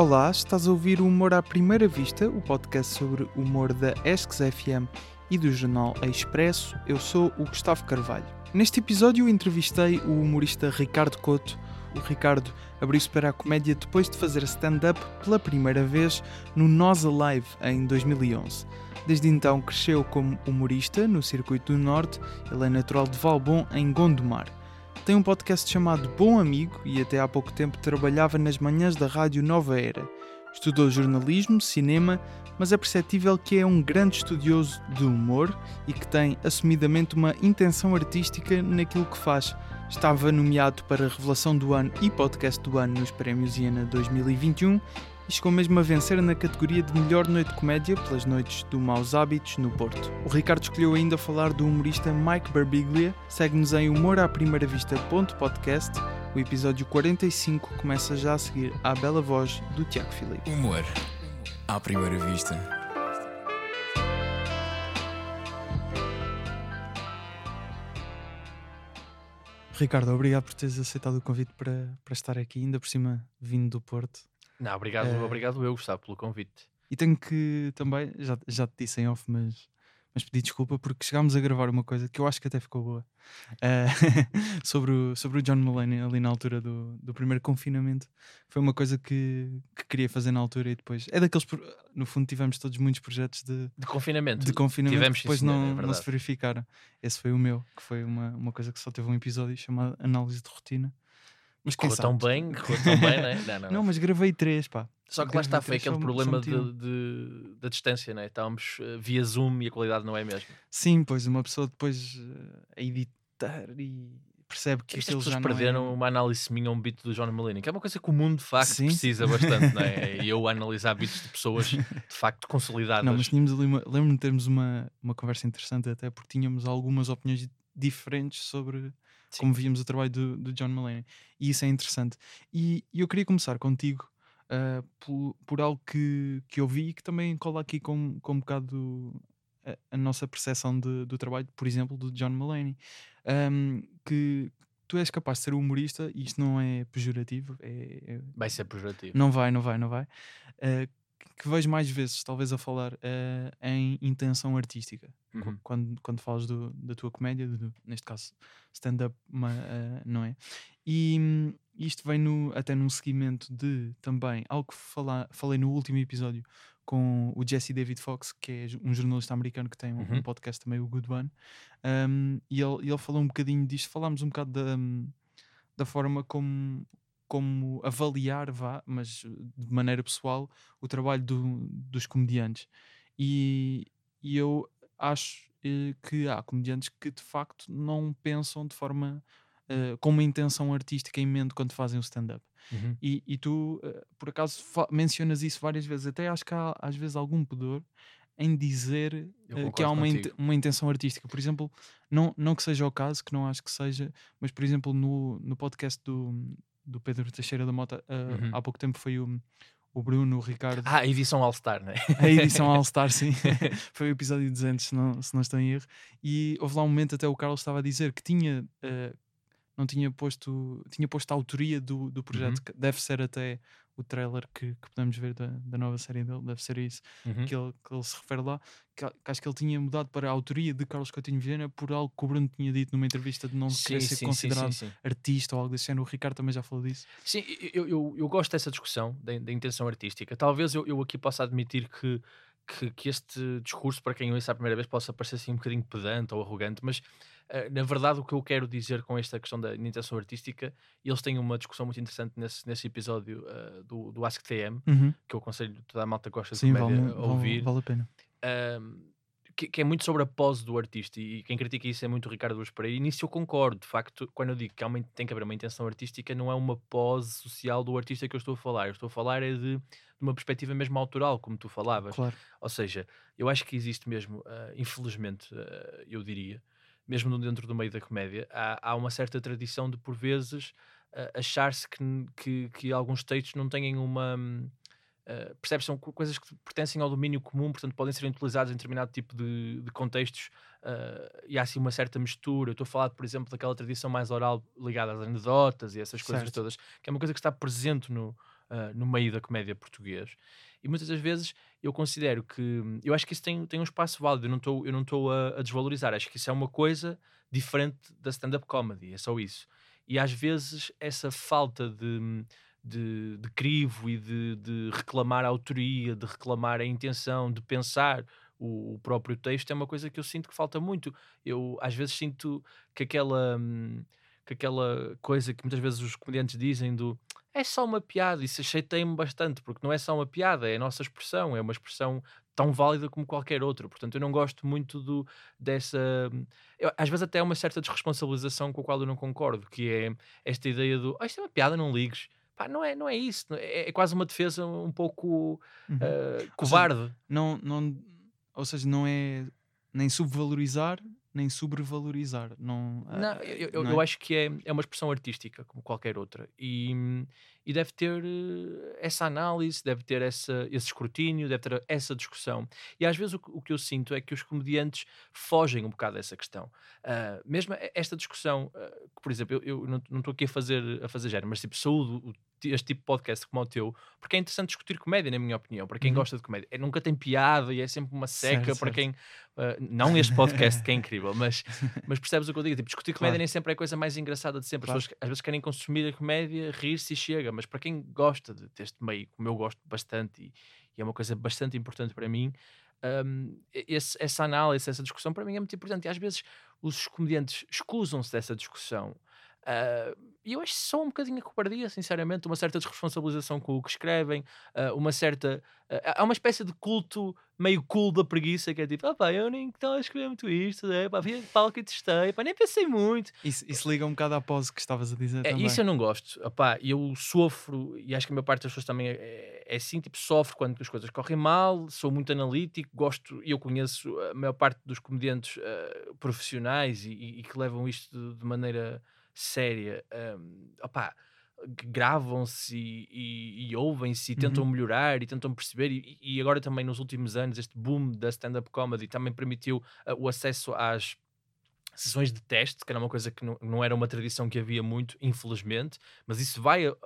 Olá, estás a ouvir o Humor à Primeira Vista, o podcast sobre humor da Esques FM e do jornal Expresso. Eu sou o Gustavo Carvalho. Neste episódio entrevistei o humorista Ricardo Couto. O Ricardo abriu-se para a comédia depois de fazer stand-up pela primeira vez no Nós Alive em 2011. Desde então cresceu como humorista no Circuito do Norte. Ele é natural de Valbon, em Gondomar. Tem um podcast chamado Bom Amigo e até há pouco tempo trabalhava nas manhãs da rádio Nova Era. Estudou jornalismo, cinema, mas é perceptível que é um grande estudioso de humor e que tem assumidamente uma intenção artística naquilo que faz. Estava nomeado para Revelação do Ano e Podcast do Ano nos Prémios IANA 2021 e chegou mesmo a vencer na categoria de melhor noite de comédia pelas noites do Maus Hábitos no Porto. O Ricardo escolheu ainda falar do humorista Mike Barbiglia. Segue-nos em humoraprimeiravista.podcast. O episódio 45 começa já a seguir à bela voz do Tiago Filipe. Humor à primeira vista. Ricardo, obrigado por teres aceitado o convite para, para estar aqui, ainda por cima vindo do Porto. Não, obrigado, Eh, obrigado eu, Gustavo, pelo convite. E tenho que também, já, já te disse em off, mas, mas pedi desculpa porque chegámos a gravar uma coisa que eu acho que até ficou boa eh, sobre, o, sobre o John Mulaney ali na altura do, do primeiro confinamento. Foi uma coisa que, que queria fazer na altura e depois. É daqueles, no fundo, tivemos todos muitos projetos de, De confinamento. de confinamento tivemos, que depois senhor, é não, não se verificaram. Esse foi o meu, que foi uma, uma coisa que só teve um episódio chamado Análise de Rotina. Mas Correu tão bem, correu tão bem, né? não, não, Não, mas gravei três, pá. Só que lá está, foi aquele problema de, de- da distância, né? Estávamos eh, via Zoom e a qualidade não é a mesma. Sim, pois uma pessoa depois eh, a editar e percebe que Estas pessoas não perderam é... uma análise minha a um beat do John Mulaney, que é uma coisa que o mundo de facto Sim. precisa bastante, não é? E eu a analisar beats de pessoas de facto consolidadas. Não, mas tínhamos ali uma... Lembro-me de termos uma, uma conversa interessante até porque tínhamos algumas opiniões diferentes sobre Sim. como víamos o trabalho do, do John Mulaney. E isso é interessante. E, e eu queria começar contigo ah, por, por algo que, que eu vi e que também cola aqui com, com um bocado a, a nossa percepção de- do trabalho, por exemplo, do John Mulaney. Ahm, que tu és capaz de ser humorista, e isto não é pejorativo, é- é, Vai ser pejorativo. não vai, não vai, não vai. Uh, que vejo mais vezes, talvez, a falar uh, em intenção artística. Uhum. Quando, quando falas do- da tua comédia, do- neste caso stand-up, uh, não é? E isto vem no, até num seguimento de também algo que fala, falei no último episódio com o Jesse David Fox, que é um jornalista americano que tem um, um Uhum. podcast também, o Good One. Um, e ele, ele falou um bocadinho disto, falámos um bocado da, da forma como, como avaliar, vá, mas uh, de maneira pessoal, o trabalho do- dos comediantes. E, e eu acho eh, que há comediantes que de facto não pensam de forma eh, com uma intenção artística em mente quando fazem o stand-up. Uhum. E, e tu, eh, por acaso, mencionas isso várias vezes. Até acho que há às vezes algum pudor em dizer Eu eh, que há uma, inte- uma intenção artística. Por exemplo, não, não que seja o caso, que não acho que seja, mas por exemplo, no, no podcast do, do Pedro Teixeira da Mota, eh, Uhum. há pouco tempo foi o, o Bruno, o Ricardo. Ah, a edição All-Star, né? A edição All-Star, sim. Foi o episódio 200, se não, se não estou em erro. E houve lá um momento até o Carlos estava a dizer que tinha. eh, não tinha posto. Tinha posto a autoria do, do projeto, Uhum. que deve ser até o trailer que, que podemos ver da, da nova série dele, deve ser isso Uhum. que, ele, que ele se refere lá. Que, que acho que ele tinha mudado para a autoria de Carlos Coutinho Vilhena por algo que o Bruno tinha dito numa entrevista de não querer ser considerado sim, sim. artista ou algo desse género. O Ricardo também já falou disso. Sim, eu, eu, eu gosto dessa discussão da, da intenção artística. Talvez eu, eu aqui possa admitir que, que, que este discurso, para quem ouça a primeira vez, possa parecer assim um bocadinho pedante ou arrogante, mas na verdade o que eu quero dizer com esta questão da intenção artística, eles têm uma discussão muito interessante nesse, nesse episódio eh, do, do Ask TM, que eu aconselho toda a malta que gosta de Sim, vale, comédia a vale, ouvir. vale a pena. Ahm, que, que é muito sobre a pose do artista e quem critica isso é muito o Ricardo Luz Pereira e nisso eu concordo, de facto quando eu digo que há uma, tem que haver uma intenção artística não é uma pose social do artista que eu estou a falar, eu estou a falar é de, de uma perspectiva mesmo autoral, como tu falavas Claro. ou seja, eu acho que existe mesmo, ah, infelizmente, ah, eu diria, mesmo dentro do meio da comédia, há, há uma certa tradição de, por vezes, achar-se que, que, que alguns textos não têm uma. hum, ah, percebes? São co- coisas que pertencem ao domínio comum, portanto podem ser utilizados em determinado tipo de, de contextos ah, e há assim uma certa mistura. Eu estou a falar, por exemplo, daquela tradição mais oral ligada às anedotas e essas coisas Certo. todas, que é uma coisa que está presente no, uh, no meio da comédia português. E muitas das vezes eu considero que. Eu acho que isso tem, tem um espaço válido, eu não estou eu não estou a, a desvalorizar. Acho que isso é uma coisa diferente da stand-up comedy, é só isso. E às vezes essa falta de, de, de crivo e de, de, reclamar a autoria, de reclamar a intenção, de pensar o, o, próprio texto é uma coisa que eu sinto que falta muito. Eu às vezes sinto que aquela, hum, que aquela coisa que muitas vezes os comediantes dizem do é só uma piada, isso acheitei-me bastante, porque não é só uma piada, é a nossa expressão, é uma expressão tão válida como qualquer outra. Portanto, eu não gosto muito do, dessa. Eu, às vezes, até é uma certa desresponsabilização com a qual eu não concordo, que é esta ideia do oh, isto é uma piada, não ligues. Pá, não é, não é isso, é, é quase uma defesa um pouco uhum. uh, covarde. Ou seja, não, não, ou seja, não é nem subvalorizar nem sobrevalorizar. Não, não, eu, eu, não é? eu, acho que é, é uma expressão artística, como qualquer outra. E, e deve ter eh, essa análise, deve ter essa, esse escrutínio, deve ter essa discussão. E às vezes o, o que eu sinto é que os comediantes fogem um bocado dessa questão. Uh, mesmo esta discussão, uh, por exemplo, eu, eu não estou aqui a fazer, a fazer género, mas tipo, saúde este tipo de podcast como o teu, porque é interessante discutir comédia, na minha opinião, para quem uhum. gosta de comédia. É, nunca tem piada e é sempre uma seca certo, para certo. quem. Uh, não este podcast que é incrível, mas, mas percebes o que eu digo? Tipo, discutir comédia claro. nem sempre é a coisa mais engraçada de sempre. Claro. As pessoas às vezes querem consumir a comédia, rir-se e chega, mas para quem gosta de, deste meio, como eu gosto bastante e, e é uma coisa bastante importante para mim. Um, esse, essa análise, essa discussão para mim é muito importante e às vezes os comediantes escusam-se dessa discussão Uh, e eu acho só um bocadinho a cobardia, sinceramente, uma certa desresponsabilização com o que escrevem, uh, uma certa. Uh, há uma espécie de culto meio cool da preguiça que é tipo, ah pá, eu nem estava a escrever muito isto, né? pá, vi palco e testei, pá, nem pensei muito. Isso, isso liga um bocado à pose que estavas a dizer. É, também. Isso eu não gosto, pá, eu sofro, e acho que a maior parte das pessoas também é, é, assim, tipo, sofro quando as coisas correm mal, sou muito analítico, gosto, e eu conheço a maior parte dos comediantes profissionais e, e, e, que levam isto de, de maneira séria, um, opá, gravam-se e, e, e ouvem-se e tentam uhum. melhorar e tentam perceber. E, e, agora também nos últimos anos, este boom da stand-up comedy também permitiu uh, o acesso às sessões de teste, que era uma coisa que não, não, era uma tradição que havia muito, infelizmente, mas isso vai. Uh,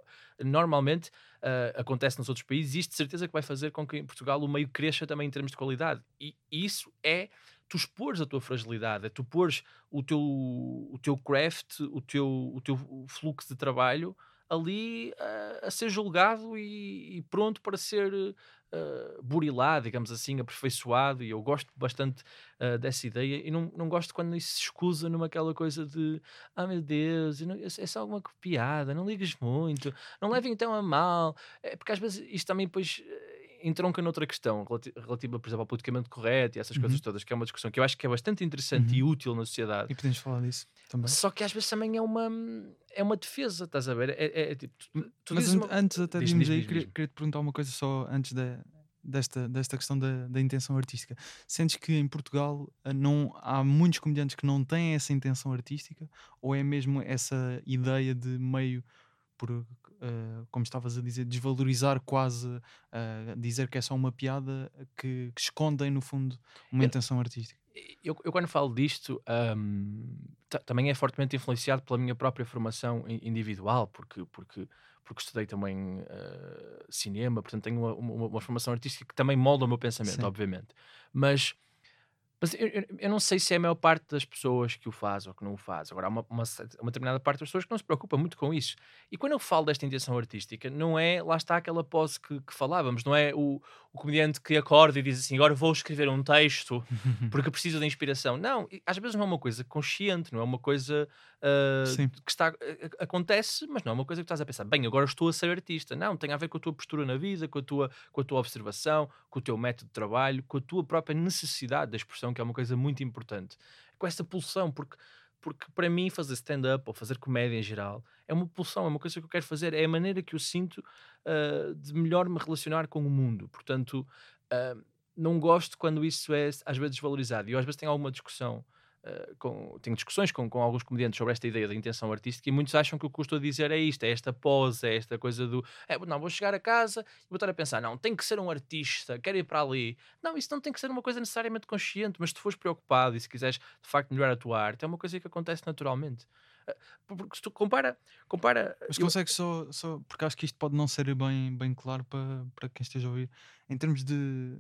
normalmente uh, acontece nos outros países e isto de certeza que vai fazer com que em Portugal o meio cresça também em termos de qualidade. E isso é tu expores a tua fragilidade, é tu pôres o teu, o teu craft, o teu, o teu fluxo de trabalho ali uh, a ser julgado e, e, pronto para ser uh, burilado, digamos assim, aperfeiçoado. E eu gosto bastante uh, dessa ideia e não, não gosto quando isso se escusa numa aquela coisa de ah meu Deus, não, é só alguma piada, não ligues muito, não levem então a mal. É, porque às vezes isto também depois entronca noutra questão relativa, por exemplo, ao politicamente correto e essas uhum. coisas todas, que é uma discussão que eu acho que é bastante interessante uhum. e útil na sociedade. E podemos falar disso também. Só que às vezes também é uma, é uma defesa, estás a ver? É, é, é tipo, tu, tu Mas uma... antes até de irmos aí, queria, queria, te perguntar uma coisa só antes da, desta, desta questão da, da intenção artística. Sentes que em Portugal eh, não, há muitos comediantes que não têm essa intenção artística ou é mesmo essa ideia de meio por, uh, como estavas a dizer, desvalorizar quase, uh, dizer que é só uma piada que, que escondem, no fundo, uma eu, intenção artística. Eu, eu, quando falo disto, um, também é fortemente influenciado pela minha própria formação individual, porque, porque, porque estudei também uh, cinema, portanto tenho uma, uma, uma, formação artística que também molda o meu pensamento, Sim. obviamente. Mas mas eu, eu, eu, não sei se é a maior parte das pessoas que o faz ou que não o faz. Agora, há uma, uma, uma, determinada parte das pessoas que não se preocupa muito com isso. E quando eu falo desta intenção artística, não é, lá está aquela pose que, que falávamos, não é o, o comediante que acorda e diz assim: agora vou escrever um texto porque preciso de inspiração. Não, às vezes não é uma coisa consciente, não é uma coisa uh, que está, acontece, mas não é uma coisa que estás a pensar, bem, agora estou a ser artista. Não, tem a ver com a tua postura na vida, com a tua, com a tua observação, com o teu método de trabalho, com a tua própria necessidade da expressão, que é uma coisa muito importante. Com essa pulsão, porque porque para mim fazer stand-up ou fazer comédia em geral é uma pulsão, é uma coisa que eu quero fazer, é a maneira que eu sinto uh, de melhor me relacionar com o mundo. Portanto, uh, não gosto quando isso é às vezes desvalorizado. E eu às vezes tenho alguma discussão Uh, com, tenho discussões com, com alguns comediantes sobre esta ideia da intenção artística e muitos acham que o que eu estou a dizer é isto, é esta pose, é esta coisa do é, não, vou chegar a casa e vou estar a pensar, não, tem que ser um artista, quero ir para ali. Não, isso não tem que ser uma coisa necessariamente consciente, mas se tu fores preocupado e se quiseres de facto melhorar a tua arte, é uma coisa que acontece naturalmente. Uh, porque se tu compara. compara Mas eu- consegues só, só. Porque acho que isto pode não ser bem, bem claro para, para quem esteja a ouvir. Em termos de.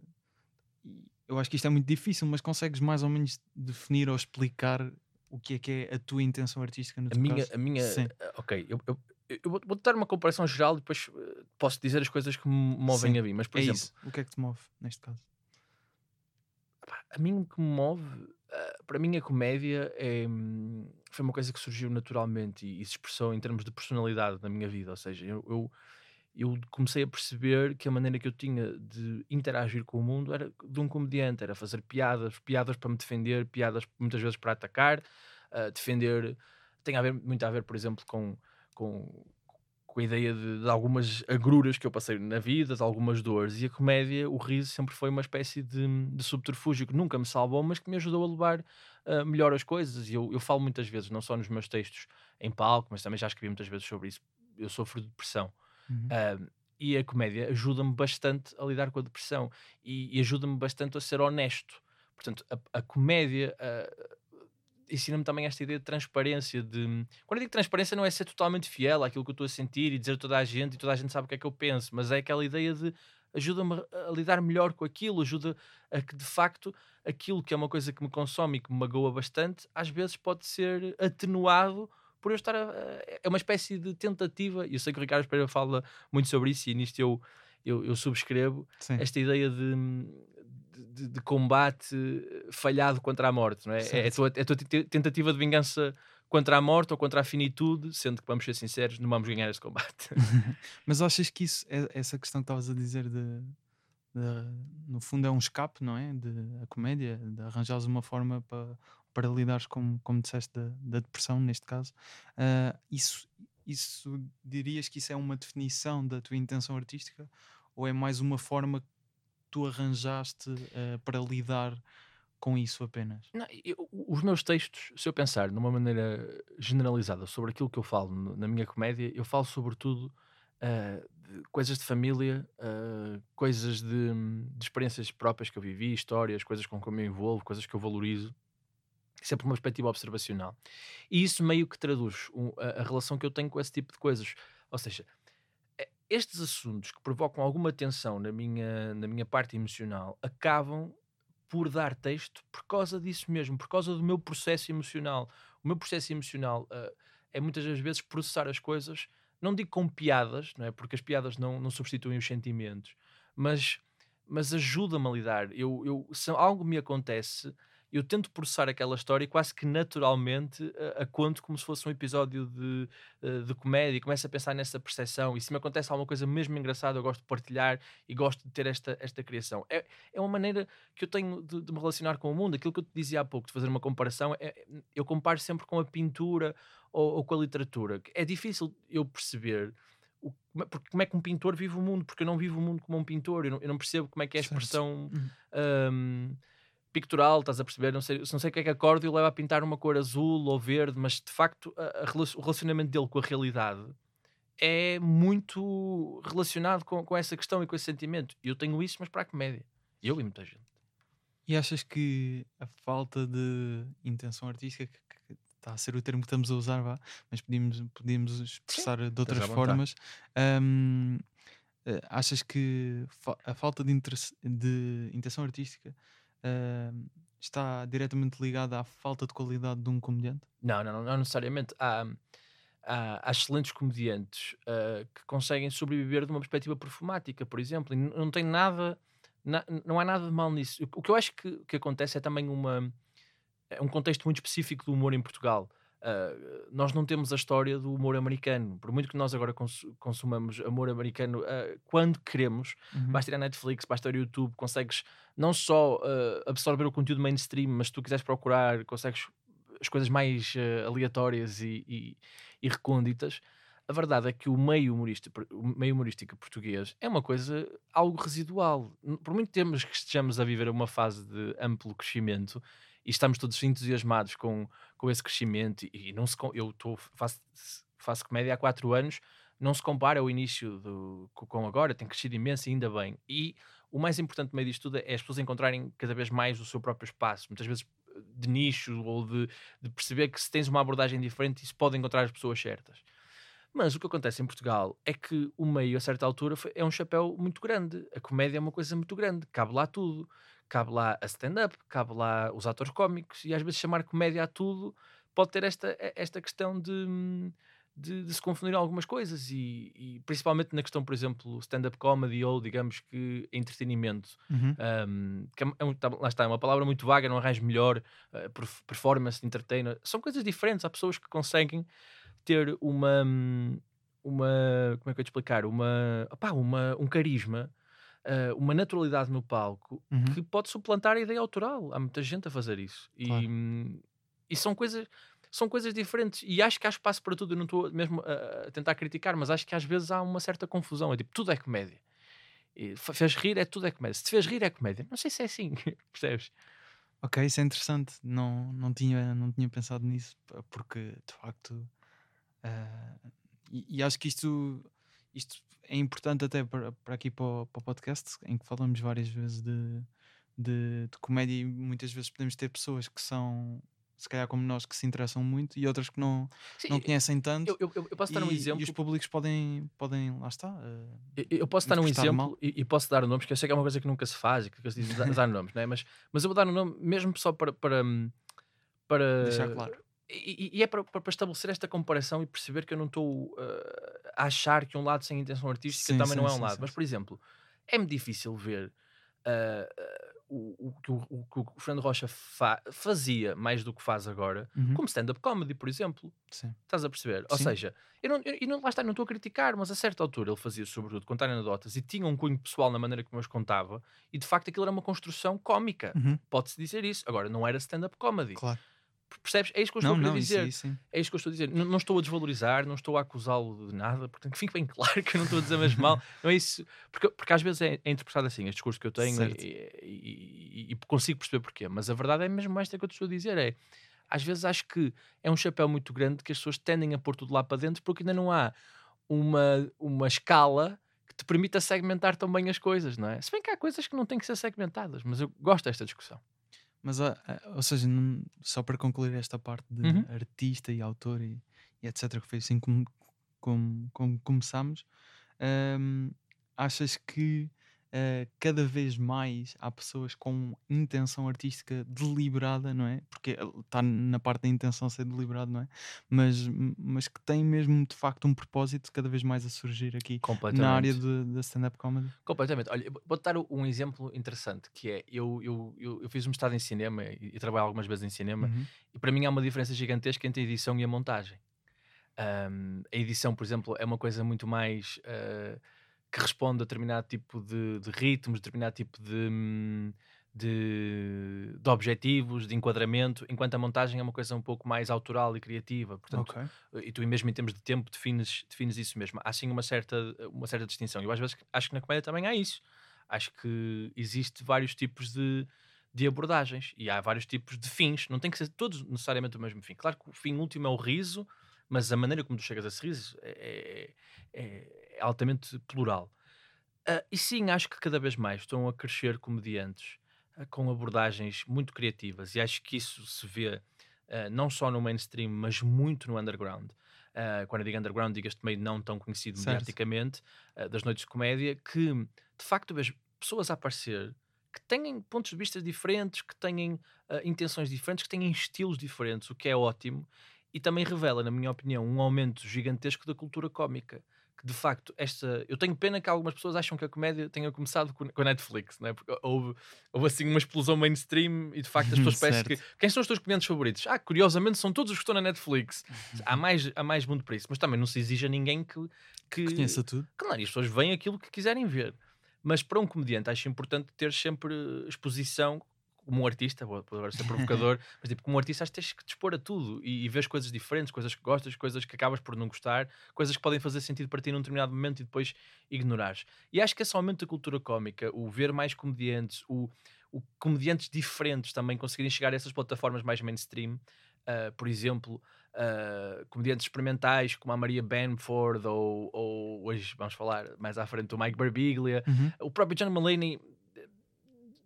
Eu acho que isto é muito difícil, mas consegues mais ou menos definir ou explicar o que é que é a tua intenção artística no a teu minha, caso? a minha Sim. uh, ok, eu, eu, eu vou, vou dar uma comparação geral e depois uh, posso dizer as coisas que me movem Sim, a mim. Mas, por é exemplo, isso. O que é que te move neste caso? a mim o que me move, uh, para mim a comédia é, hum, foi uma coisa que surgiu naturalmente e, e se expressou em termos de personalidade na minha vida. Ou seja, eu, eu, eu comecei a perceber que a maneira que eu tinha de interagir com o mundo era de um comediante, era fazer piadas, piadas para me defender, piadas muitas vezes para atacar, uh, defender. Tem a ver, muito a ver, por exemplo, com, com, com a ideia de, de algumas agruras que eu passei na vida, de algumas dores. E a comédia, o riso, sempre foi uma espécie de, de subterfúgio que nunca me salvou, mas que me ajudou a levar uh, melhor as coisas. E eu, eu falo muitas vezes, não só nos meus textos em palco, mas também já escrevi muitas vezes sobre isso. Eu sofro de depressão. Uhum. Uh, e a comédia ajuda-me bastante a lidar com a depressão e, e ajuda-me bastante a ser honesto. Portanto, a, a comédia uh, ensina-me também esta ideia de transparência. De... Quando eu digo transparência, não é ser totalmente fiel àquilo que eu estou a sentir e dizer a toda a gente e toda a gente sabe o que é que eu penso, mas é aquela ideia de ajuda-me a lidar melhor com aquilo, ajuda a que de facto aquilo que é uma coisa que me consome e que me magoa bastante, às vezes pode ser atenuado por eu estar a, é uma espécie de tentativa, e eu sei que o Ricardo Pereira fala muito sobre isso e nisto eu, eu, eu subscrevo Sim. esta ideia de, de, de combate falhado contra a morte, não é? É a, tua, é a tua tentativa de vingança contra a morte ou contra a finitude, sendo que vamos ser sinceros, não vamos ganhar esse combate. Mas achas que isso, é, essa questão que estavas a dizer de, de, no fundo é um escape, não é? De a comédia, de arranjares uma forma para, para lidares com, como disseste, da, da depressão, neste caso. Uh, isso, isso dirias que isso é uma definição da tua intenção artística ou é mais uma forma que tu arranjaste uh, para lidar com isso apenas? Não, eu, os meus textos, se eu pensar numa maneira generalizada sobre aquilo que eu falo na minha comédia, eu falo sobretudo uh, de coisas de família, uh, coisas de, de, experiências próprias que eu vivi, histórias, coisas com que eu me envolvo, coisas que eu valorizo. Sempre uma perspectiva observacional. E isso meio que traduz a, a relação que eu tenho com esse tipo de coisas. Ou seja, estes assuntos que provocam alguma tensão na minha, na minha parte emocional acabam por dar texto por causa disso mesmo, por causa do meu processo emocional. O meu processo emocional uh, é muitas das vezes processar as coisas, não digo com piadas, não é? porque as piadas não, não substituem os sentimentos, mas, mas ajuda-me a lidar. Eu, eu, se algo me acontece, eu tento processar aquela história e quase que naturalmente a, a conto como se fosse um episódio de, de comédia e começo a pensar nessa percepção. E se me acontece alguma coisa mesmo engraçada, eu gosto de partilhar e gosto de ter esta, esta criação. É, é uma maneira que eu tenho de, de me relacionar com o mundo. Aquilo que eu te dizia há pouco, de fazer uma comparação, é, eu comparo sempre com a pintura ou, ou com a literatura. É difícil eu perceber o, porque como é que um pintor vive o mundo, porque eu não vivo o mundo como um pintor, eu não, eu não percebo como é que é a expressão. Um, pictural, estás a perceber? Não sei, não sei o que é que acorda e o leva a pintar uma cor azul ou verde, mas de facto a, a, o relacionamento dele com a realidade é muito relacionado com, com essa questão e com esse sentimento. Eu tenho isso, mas para a comédia. Eu e muita gente. E achas que a falta de intenção artística, que, está a ser o termo que estamos a usar, vá, mas podíamos, podíamos expressar Sim, de outras formas, um, achas que a falta de, de intenção artística está diretamente ligada à falta de qualidade de um comediante? Não, não, não necessariamente. Há, há, há excelentes comediantes uh, que conseguem sobreviver de uma perspectiva performática, por exemplo, e não tem nada, na, não há nada de mal nisso. O que eu acho que, que acontece é também uma, é um contexto muito específico do humor em Portugal. Uh, nós não temos a história do humor americano. Por muito que nós agora cons consumamos amor americano uh, quando queremos, uhum. basta ir à Netflix, basta ir ao YouTube, consegues não só uh, absorver o conteúdo mainstream, mas se tu quiseres procurar, consegues as coisas mais aleatórias e, e, e, recônditas. A verdade é que o meio, humorístico, o meio humorístico português é uma coisa algo residual. Por muito tempo que estejamos a viver uma fase de amplo crescimento, e estamos todos entusiasmados com, com esse crescimento e, não se eu tô, faço, faço comédia há quatro anos não se compara ao início do, com agora, tem crescido imenso e ainda bem e o mais importante no meio disto tudo é as pessoas encontrarem cada vez mais o seu próprio espaço muitas vezes de nicho ou de, de perceber que se tens uma abordagem diferente, isso pode encontrar as pessoas certas. Mas o que acontece em Portugal é que o meio, a certa altura, foi- é um chapéu muito grande. A comédia é uma coisa muito grande. Cabe lá tudo. Cabe lá a stand-up, cabe lá os atores cómicos. E às vezes chamar comédia a tudo pode ter esta, esta questão de, de, de se confundir algumas coisas. E, e principalmente na questão, por exemplo, stand-up comedy ou, digamos que, entretenimento. Uhum. Um, que é é tá- lá está, é uma palavra muito vaga, não arranjo melhor, uh, perf- performance, entertainer, são coisas diferentes. Há pessoas que conseguem ter uma, uma como é que eu ia te explicar? Uma, opá, uma, um carisma, uh, uma naturalidade no palco Uhum. que pode suplantar a ideia autoral. Há muita gente a fazer isso. E, Claro. hum, e são coisas. São coisas diferentes e acho que há espaço para tudo. Eu não estou mesmo a, tentar criticar, mas acho que às vezes há uma certa confusão. É tipo, tudo é comédia. E fez rir, é tudo é comédia. Se te fez rir, é comédia. Não sei se é assim, percebes? Ok, isso é interessante. Não, não, tinha, não tinha pensado nisso, porque de facto. Ah, e, e acho que isto, isto é importante até para, para aqui para o, para o podcast, em que falamos várias vezes de, de, de comédia e muitas vezes podemos ter pessoas que são, se calhar como nós, que se interessam muito e outras que não, Sim, não conhecem tanto. eu, eu, eu- posso dar um exemplo. e os públicos podem, podem lá está. ah, Eu, eu posso dar um exemplo e, e posso dar nomes, porque eu sei que é uma coisa que nunca se faz e que se diz dar, dar nomes, não é? mas, mas eu vou dar um nome mesmo só para. para, para deixar claro. E, e- e é para, estabelecer esta comparação e perceber que eu não estou uh, a achar que um lado sem intenção artística Sim, também não sim, é um sim, lado. Mas, por exemplo, é-me difícil ver uh, o, o, que o, o que o Fernando Rocha fa- fazia mais do que faz agora, Uhum, como stand-up comedy, por exemplo. sim. Estás a perceber? Ou seja, eu não, eu, eu não, lá está, não estou a criticar, mas a certa altura ele fazia sobretudo contar anedotas e tinha um cunho pessoal na maneira como as contava e de facto aquilo era uma construção cómica. Uhum, Pode-se dizer isso. Agora, não era stand-up comedy. claro. Percebes? É isso que eu Não, estou a querer não, isso, dizer. aí sim. É isso que eu estou a dizer. Não, não estou a desvalorizar, não estou a acusá-lo de nada, portanto que fique bem claro que eu não estou a dizer mesmo mal. Não é isso. Porque, porque às vezes é, é interpretado assim, este discurso que eu tenho e, e- e- e consigo perceber porquê. Mas a verdade é mesmo esta que eu te estou a dizer: é às vezes acho que é um chapéu muito grande que as pessoas tendem a pôr tudo lá para dentro porque ainda não há uma, uma escala que te permita segmentar tão bem as coisas, não é? Se bem que há coisas que não têm que ser segmentadas, mas eu gosto desta discussão. Mas, ah, ou seja, não- só para concluir esta parte de Uhum. artista e autor e, e etc., que foi assim como, como, como começamos, ahm, achas que ah, cada vez mais há pessoas com intenção artística deliberada, não é? Porque está na parte da intenção ser deliberado, não é? Mas, mas que tem mesmo de facto um propósito cada vez mais a surgir aqui na área da stand-up comedy. Completamente. Olha, vou-te dar um exemplo interessante, que é, eu, eu, eu, eu fiz um mestrado em cinema e, e trabalho algumas vezes em cinema, Uhum. e para mim há uma diferença gigantesca entre a edição e a montagem. Ahm, a edição, por exemplo, é uma coisa muito mais ah, que responde a determinado tipo de, de ritmos, determinado tipo de, hum, de, de objetivos, de enquadramento, enquanto a montagem é uma coisa um pouco mais autoral e criativa. Portanto, Ok. e tu mesmo em termos de tempo defines, defines isso mesmo. Há sim uma certa, uma certa distinção. Eu às vezes acho que na comédia também há isso. Acho que existe vários tipos de, de abordagens e há vários tipos de fins. Não tem que ser todos necessariamente o mesmo fim. Claro que o fim último é o riso, mas a maneira como tu chegas a esse riso é, é- é altamente plural. Ah, e sim, acho que cada vez mais estão a crescer comediantes ah, com abordagens muito criativas e acho que isso se vê ah, não só no mainstream, mas muito no underground. Quando eu digo underground, digo este meio não tão conhecido mediaticamente, das noites de comédia, que de facto vejo pessoas a aparecer que têm pontos de vista diferentes, que têm intenções diferentes, que têm estilos diferentes, o que é ótimo, e também revela, na minha opinião, um aumento gigantesco da cultura cómica. Que de facto, esta. Eu tenho pena que algumas pessoas acham que a comédia tenha começado com, a Netflix, né? porque houve, houve assim uma explosão mainstream e de facto as pessoas parecem que. Quem são os teus comediantes favoritos? Ah, curiosamente são todos os que estão na Netflix. Há mais, há mais mundo para isso, mas também não se exige a ninguém que. que Conheça tudo. Claro, e as pessoas veem aquilo que quiserem ver. Mas para um comediante acho importante ter sempre exposição como um artista, vou vou agora ser provocador, mas tipo, como um artista acho que tens que dispor a tudo e, e vês coisas diferentes, coisas que gostas, coisas que acabas por não gostar, coisas que podem fazer sentido para ti num determinado momento e depois ignorares. E acho que esse aumento da cultura cómica, o ver mais comediantes, o, o comediantes diferentes também conseguirem chegar a essas plataformas mais mainstream, ah, por exemplo, ah, comediantes experimentais como a Maria Benford ou, ou hoje vamos falar mais à frente do Mike Birbiglia, Uhum. o próprio John Mulaney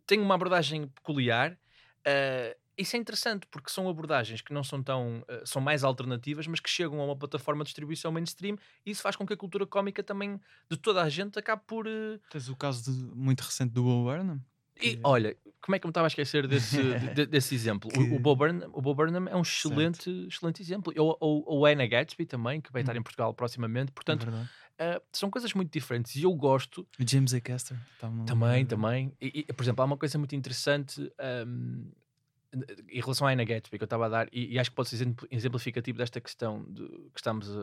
tem uma abordagem peculiar. eh, isso é interessante porque são abordagens que não são tão. uh, são mais alternativas, mas que chegam a uma plataforma de distribuição mainstream e isso faz com que a cultura cómica também, de toda a gente, acabe por. uh, Tens o caso de- muito recente do Bo Burnham. E que- olha, como é que eu me estava a esquecer desse, de- de- desse exemplo? O- Que- O, Bob Burnham, o Bob Burnham é um excelente, excelente exemplo. Ou, ou, ou a Anna Gatsby também, que vai estar Hum. em Portugal proximamente. é Portanto, verdade. Uh, são coisas muito diferentes e eu gosto O James A. Caster. a também, também. E, e, por exemplo, há uma coisa muito interessante um, em relação à Anna Gatsby que eu estava a dar, e, e acho que pode ser exemplificativo desta questão de, que estamos a-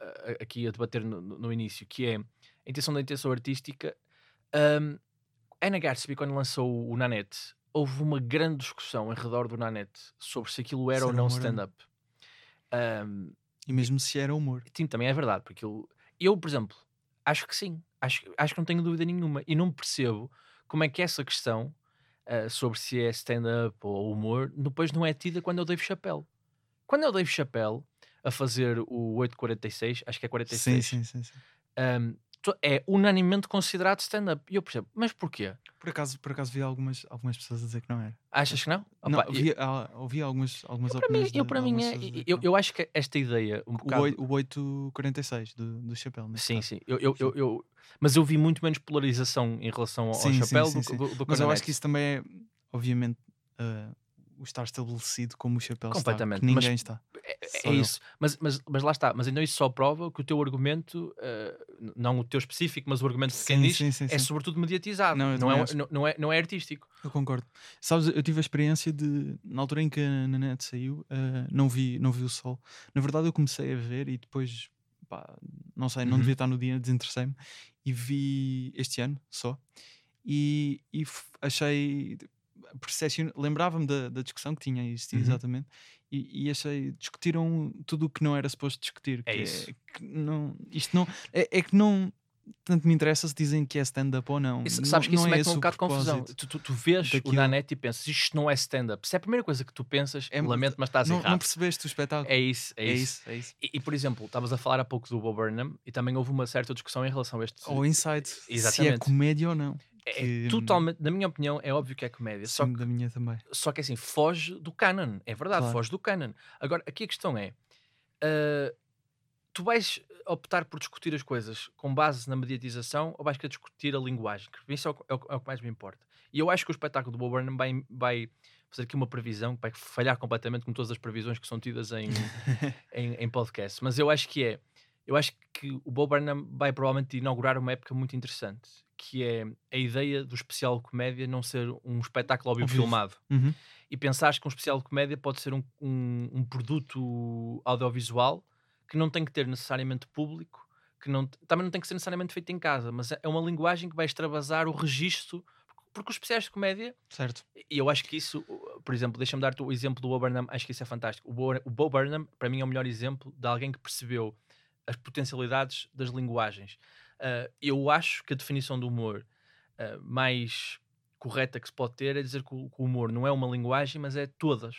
a- aqui a debater no, no- início, que é a intenção da intenção artística. Um, Anna Gatsby, quando lançou o Nanette, houve uma grande discussão em redor do Nanette sobre se aquilo era Se ou não humor ou não. stand-up. Um, E mesmo se era humor. Sim, também é verdade, porque eu, eu por exemplo, acho que sim, acho, acho que não tenho dúvida nenhuma e não percebo como é que essa questão ah, sobre se é stand-up ou humor depois não é tida quando é o Dave Chappelle. Quando é o Dave Chappelle a fazer o 846, acho que é 46, Sim, sim, sim, sim. to- é unanimemente considerado stand-up. E eu percebo, mas porquê? Por acaso, por acaso vi algumas, algumas pessoas a dizer que não era. Achas que não? não, Opa, eu- vi, ouvi algumas, algumas mim, opiniões. eu, de- para mim é, eu, eu acho que esta ideia um O, bocado... o 846 do, do Chapéu. Sim, caso. sim. Eu, eu, eu, eu- mas eu vi muito menos polarização em relação ao, Sim, chapéu sim, do, sim. que- do, do que Mas eu acho que isso também é, obviamente, ah, o estar estabelecido como o Chapéu Completamente, está. Que mas ninguém está. É, é ele. isso. Mas, mas, mas lá está. Mas então isso só prova que o teu argumento, n- não o teu específico, mas o argumento de quem Sim, diz, sim, sim, é sobretudo mediatizado. Não, Não, é, não, não é, não é artístico. Eu concordo. Sabes, eu tive a experiência de, na altura em que a Nanette saiu, ah, não, vi, não vi o sol. Na verdade, eu comecei a ver e depois, pá, não sei, não Uhum. devia estar no dia, desinteressei-me e vi este ano só. E, e achei, percepcion- lembrava-me da, da discussão que tinha existido Uhum. exatamente. E, e achei, discutiram tudo o que não era suposto discutir. É que isso. que não, isto não, é, é que não. Tanto me interessa se dizem que é stand-up ou não. Isso- Não- sabes que isso não é mete-me esse um o bocado de confusão. Tu, tu, tu vês o daquilo. Nanette e pensas, isto não é stand-up. Se é a primeira coisa que tu pensas, É- lamento, mas estás Não, errado. não percebeste o espetáculo? É isso, é, É isso. isso, é isso. E, e, por exemplo, estavas a falar há pouco do Bob Burnham e também houve uma certa discussão em relação a este. Ou insight, se é comédia ou não. É, que- totalmente, na minha opinião, é óbvio que é comédia. Só Sim, da minha também. Só que assim, foge do canon. É verdade, Claro. foge do canon. Agora, aqui a questão é: ah, tu vais optar por discutir as coisas com base na mediatização ou vais querer discutir a linguagem? Que Isso é o, que- é o que- é o que mais me importa. E eu acho que o espetáculo do Bob Burnham vai, vai fazer aqui uma previsão que vai falhar completamente com todas as previsões que são tidas em, em, em podcast. Mas eu acho que é. Eu acho que o Bob Burnham vai provavelmente inaugurar uma época muito interessante, que é a ideia do especial de comédia não ser um espetáculo óbvio filmado Uhum. e pensares que um especial de comédia pode ser um, um, um produto audiovisual que não tem que ter necessariamente público, que não, também não tem que ser necessariamente feito em casa, mas é uma linguagem que vai extravasar o registro, porque os especiais de comédia, Certo. e eu acho que isso, por exemplo, deixa-me dar-te o exemplo do Bo Burnham, acho que isso é fantástico. O Bo, o Bo Burnham, para mim, é o melhor exemplo de alguém que percebeu as potencialidades das linguagens. Ah, eu acho que a definição do humor ah, mais correta que se pode ter é dizer que o, que o humor não é uma linguagem, mas é todas.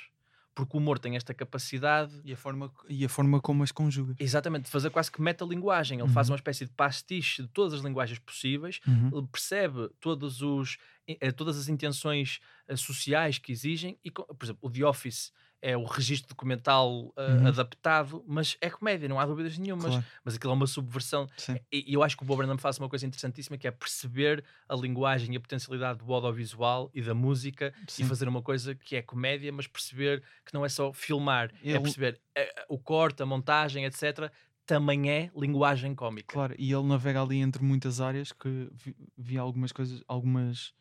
Porque o humor tem esta capacidade E a forma, e a forma como as conjuga. exatamente de fazer quase que metalinguagem. Ele faz Uhum. uma espécie de pastiche de todas as linguagens possíveis Uhum. ele percebe todos os, eh, todas as intenções eh, sociais que exigem e, por exemplo, o The Office é o registro documental eh, Uhum. adaptado, mas é comédia, não há dúvidas nenhumas. Claro. Mas aquilo é uma subversão. Sim. E, eu acho que o Bob Burnham faz uma coisa interessantíssima que é perceber a linguagem e a potencialidade do audiovisual e da música Sim. e fazer uma coisa que é comédia, mas perceber que não é só filmar, é Ele- perceber eh, o corte, a montagem, etc. Também é linguagem cómica. Claro, e ele navega ali entre muitas áreas que vi, vi algumas coisas, algumas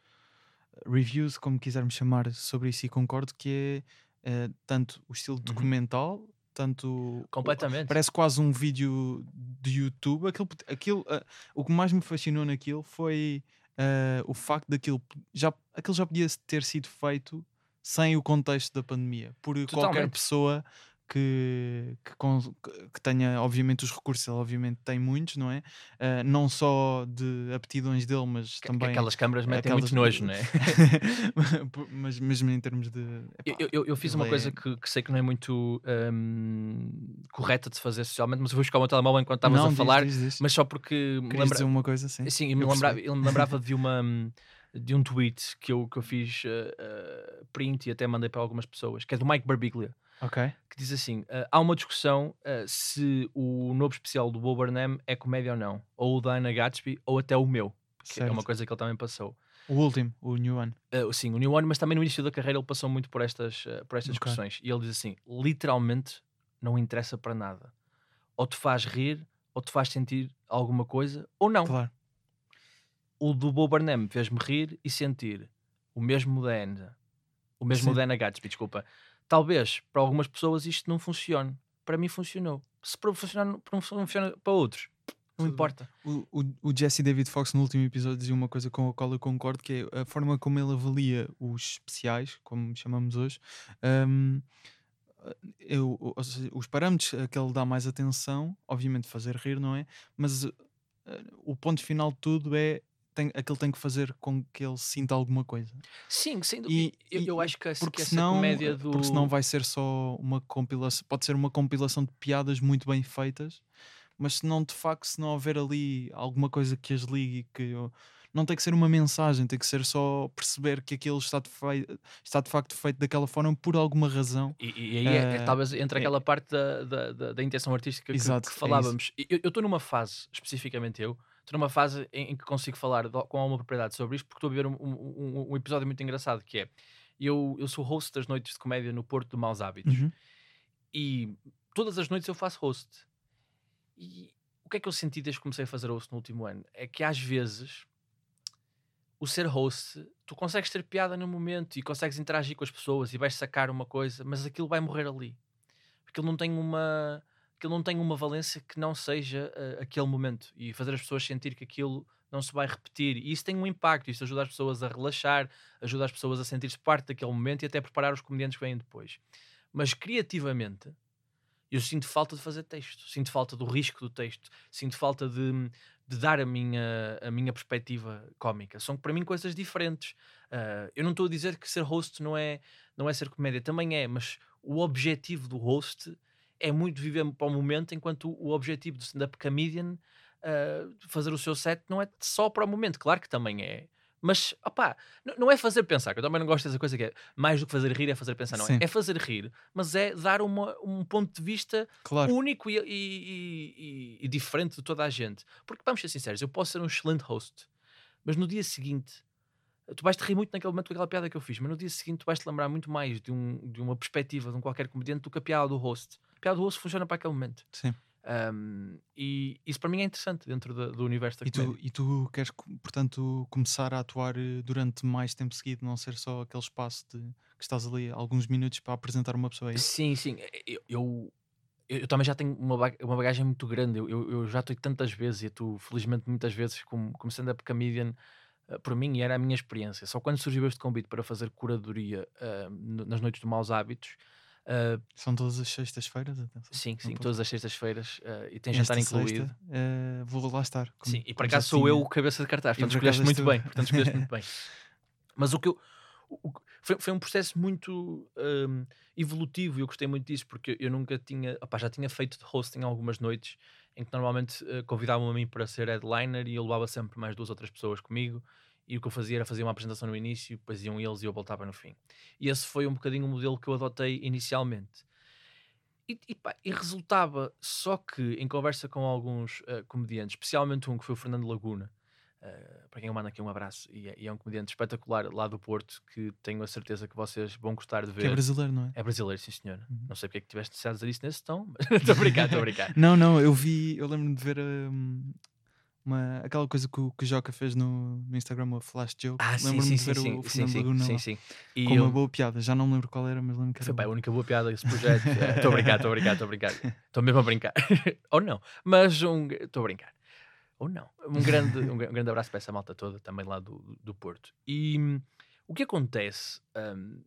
reviews, como quisermos chamar, sobre isso e concordo que é eh, tanto o estilo Uhum. documental, tanto o- Completamente. parece quase um vídeo de YouTube. Aquilo, aquilo, ah, o que mais me fascinou naquilo foi ah, o facto daquilo já, aquilo já podia ter sido feito sem o contexto da pandemia, por qualquer Totalmente. pessoa que, que, que- tenha, obviamente, os recursos, ele obviamente tem muitos, não é? Ah, não só de aptidões dele, mas Que- também. aquelas câmaras metem aquelas- muito nojo, não é? mas mesmo em termos de. epá, Eu, eu, eu fiz uma ele coisa é- que, sei que não é muito hum, correta de fazer socialmente, mas eu vou buscar o meu telemóvel enquanto estavas a diz, falar, diz, diz. mas só porque me Querias lembra... dizer uma coisa assim? Sim, e me Eu lembrava, ele me lembrava de uma. de um tweet que eu, que eu fiz uh, uh, print e até mandei para algumas pessoas, que é do Mike Barbiglia. Ok. Que diz assim: uh, há uma discussão se o novo especial do Bob Burnham é comédia ou não, ou o da Anna Gatsby, ou até o meu, que é uma coisa que ele também passou. O último, o New One. sim, o New One, mas também no início da carreira ele passou muito por estas, por estas okay. discussões. E ele diz assim: literalmente não interessa para nada. Ou te faz rir, ou te faz sentir alguma coisa, ou não. Claro o do Bo Burnham fez-me rir e sentir o mesmo da Anna, o mesmo Sim. da Anna Gatsby, desculpa. Talvez para algumas pessoas isto não funcione. Para mim funcionou. Se para funcionar, não funciona para outros, não importa. O, o, o, Jesse David Fox no último episódio dizia uma coisa com a qual eu concordo, que é a forma como ele avalia os especiais, como chamamos hoje. Um, eu, seja, os parâmetros a que ele dá mais atenção, obviamente fazer rir, não é? Mas uh, o ponto final de tudo é tem, aquele tem que fazer com que ele sinta alguma coisa. Sim, sem dúvida. Eu, eu, acho que, porque que senão, comédia do. Porque senão vai ser só uma compilação, pode ser uma compilação de piadas muito bem feitas, mas se não de facto, se não houver ali alguma coisa que as ligue, que não tem que ser uma mensagem, tem que ser só perceber que aquilo está de, feito, está de facto feito daquela forma por alguma razão. E, e aí é, uh, talvez entre é, aquela parte da, da, da, intenção artística que, exato, que é falávamos. É eu estou numa fase, especificamente eu, estou numa fase em, em, que consigo falar com alguma propriedade sobre isto, porque estou a ver um, um, um, episódio muito engraçado que é eu, eu sou host das noites de comédia no Porto de Maus Hábitos uhum. e todas as noites eu faço host. E o que é que eu senti desde que comecei a fazer host no último ano? É que às vezes o ser host, tu consegues ter piada no momento e consegues interagir com as pessoas e vais sacar uma coisa, mas aquilo vai morrer ali. Porque ele não tem uma ele não tem uma valência que não seja uh, aquele momento e fazer as pessoas sentir que aquilo não se vai repetir. E isso tem um impacto, isso ajuda as pessoas a relaxar, ajuda as pessoas a sentir-se parte daquele momento e até preparar os comediantes que vêm depois. Mas criativamente, eu sinto falta de fazer texto, sinto falta do risco do texto, sinto falta de, de dar a minha, a minha perspectiva cómica. São para mim coisas diferentes. Uh, eu não estou a dizer que ser host não é, não é ser comédia, também é, mas o objetivo do host é muito viver para o momento, enquanto o objetivo do stand-up comedian, uh, fazer o seu set, não é só para o momento. Claro que também é. Mas, opá, não é fazer pensar, que eu também não gosto dessa coisa que é mais do que fazer rir é fazer pensar, não é? É fazer rir, mas é dar uma, um ponto de vista claro. único e, e, e, e, diferente de toda a gente. Porque, vamos ser sinceros, eu posso ser um excelente host, mas no dia seguinte tu vais te rir muito naquele momento com aquela piada que eu fiz, mas no dia seguinte tu vais te lembrar muito mais de, um, de uma perspectiva de um qualquer comediante do que a piada do host piada do osso funciona para aquele momento. Sim. Um, e isso para mim é interessante dentro do, do universo da e tu, e tu queres, portanto, começar a atuar eh, durante mais tempo seguido, não ser só aquele espaço de, que estás ali alguns minutos para apresentar uma pessoa aí? Sim, sim. Eu, eu, eu, também já tenho uma, uma bagagem muito grande. Eu, eu, eu já estou tantas vezes e tu, felizmente, muitas vezes, como, como stand-up comedian, uh, por mim, e era a minha experiência. Só quando surgiu este convite para fazer curadoria uh, nas noites de maus hábitos Uh, São todas as sextas-feiras? Sim, sim, todas as sextas-feiras e tem jantar incluído. Sexta, vou lá estar. Sim, e por acaso sou tinha. eu o cabeça de cartaz, portanto escolheste muito bem. Portanto, escolheste muito bem. Mas o que eu. O, foi, foi um processo muito um, evolutivo e eu gostei muito disso porque eu nunca tinha. Opa, já tinha feito de hosting algumas noites em que normalmente convidavam a mim para ser headliner e eu levava sempre mais duas ou três pessoas comigo e o que eu fazia era fazer uma apresentação no início, depois iam eles e eu voltava no fim. E esse foi um bocadinho o modelo que eu adotei inicialmente. E, e, pá, e resultava só que, em conversa com alguns uh, comediantes, especialmente um que foi o Fernando Laguna, uh, para quem eu mando aqui um abraço, e é, e é, um comediante espetacular lá do Porto, que tenho a certeza que vocês vão gostar de ver. Que é brasileiro, não é? É brasileiro, sim senhor. Uhum. Não sei porque é que tiveste a dizer isso nesse tom, mas estou a brincar, estou a brincar. não, não, eu vi, eu lembro-me de ver. Um uma, aquela coisa que o, que o Joca fez no, no Instagram, a Flash Joke. Ah, Lembro-me de ver sim, o, o Fernando sim, Laguna sim, sim. E com eu... uma boa piada. Já não me lembro qual era, mas lembro que era. Foi bem, a única boa piada desse projeto. Estou a brincar, estou a brincar, estou a brincar. Estou mesmo a brincar. Ou não, mas um. Estou a brincar. Ou não. Um grande, um, grande abraço para essa malta toda, também lá do, do Porto. E o que acontece um,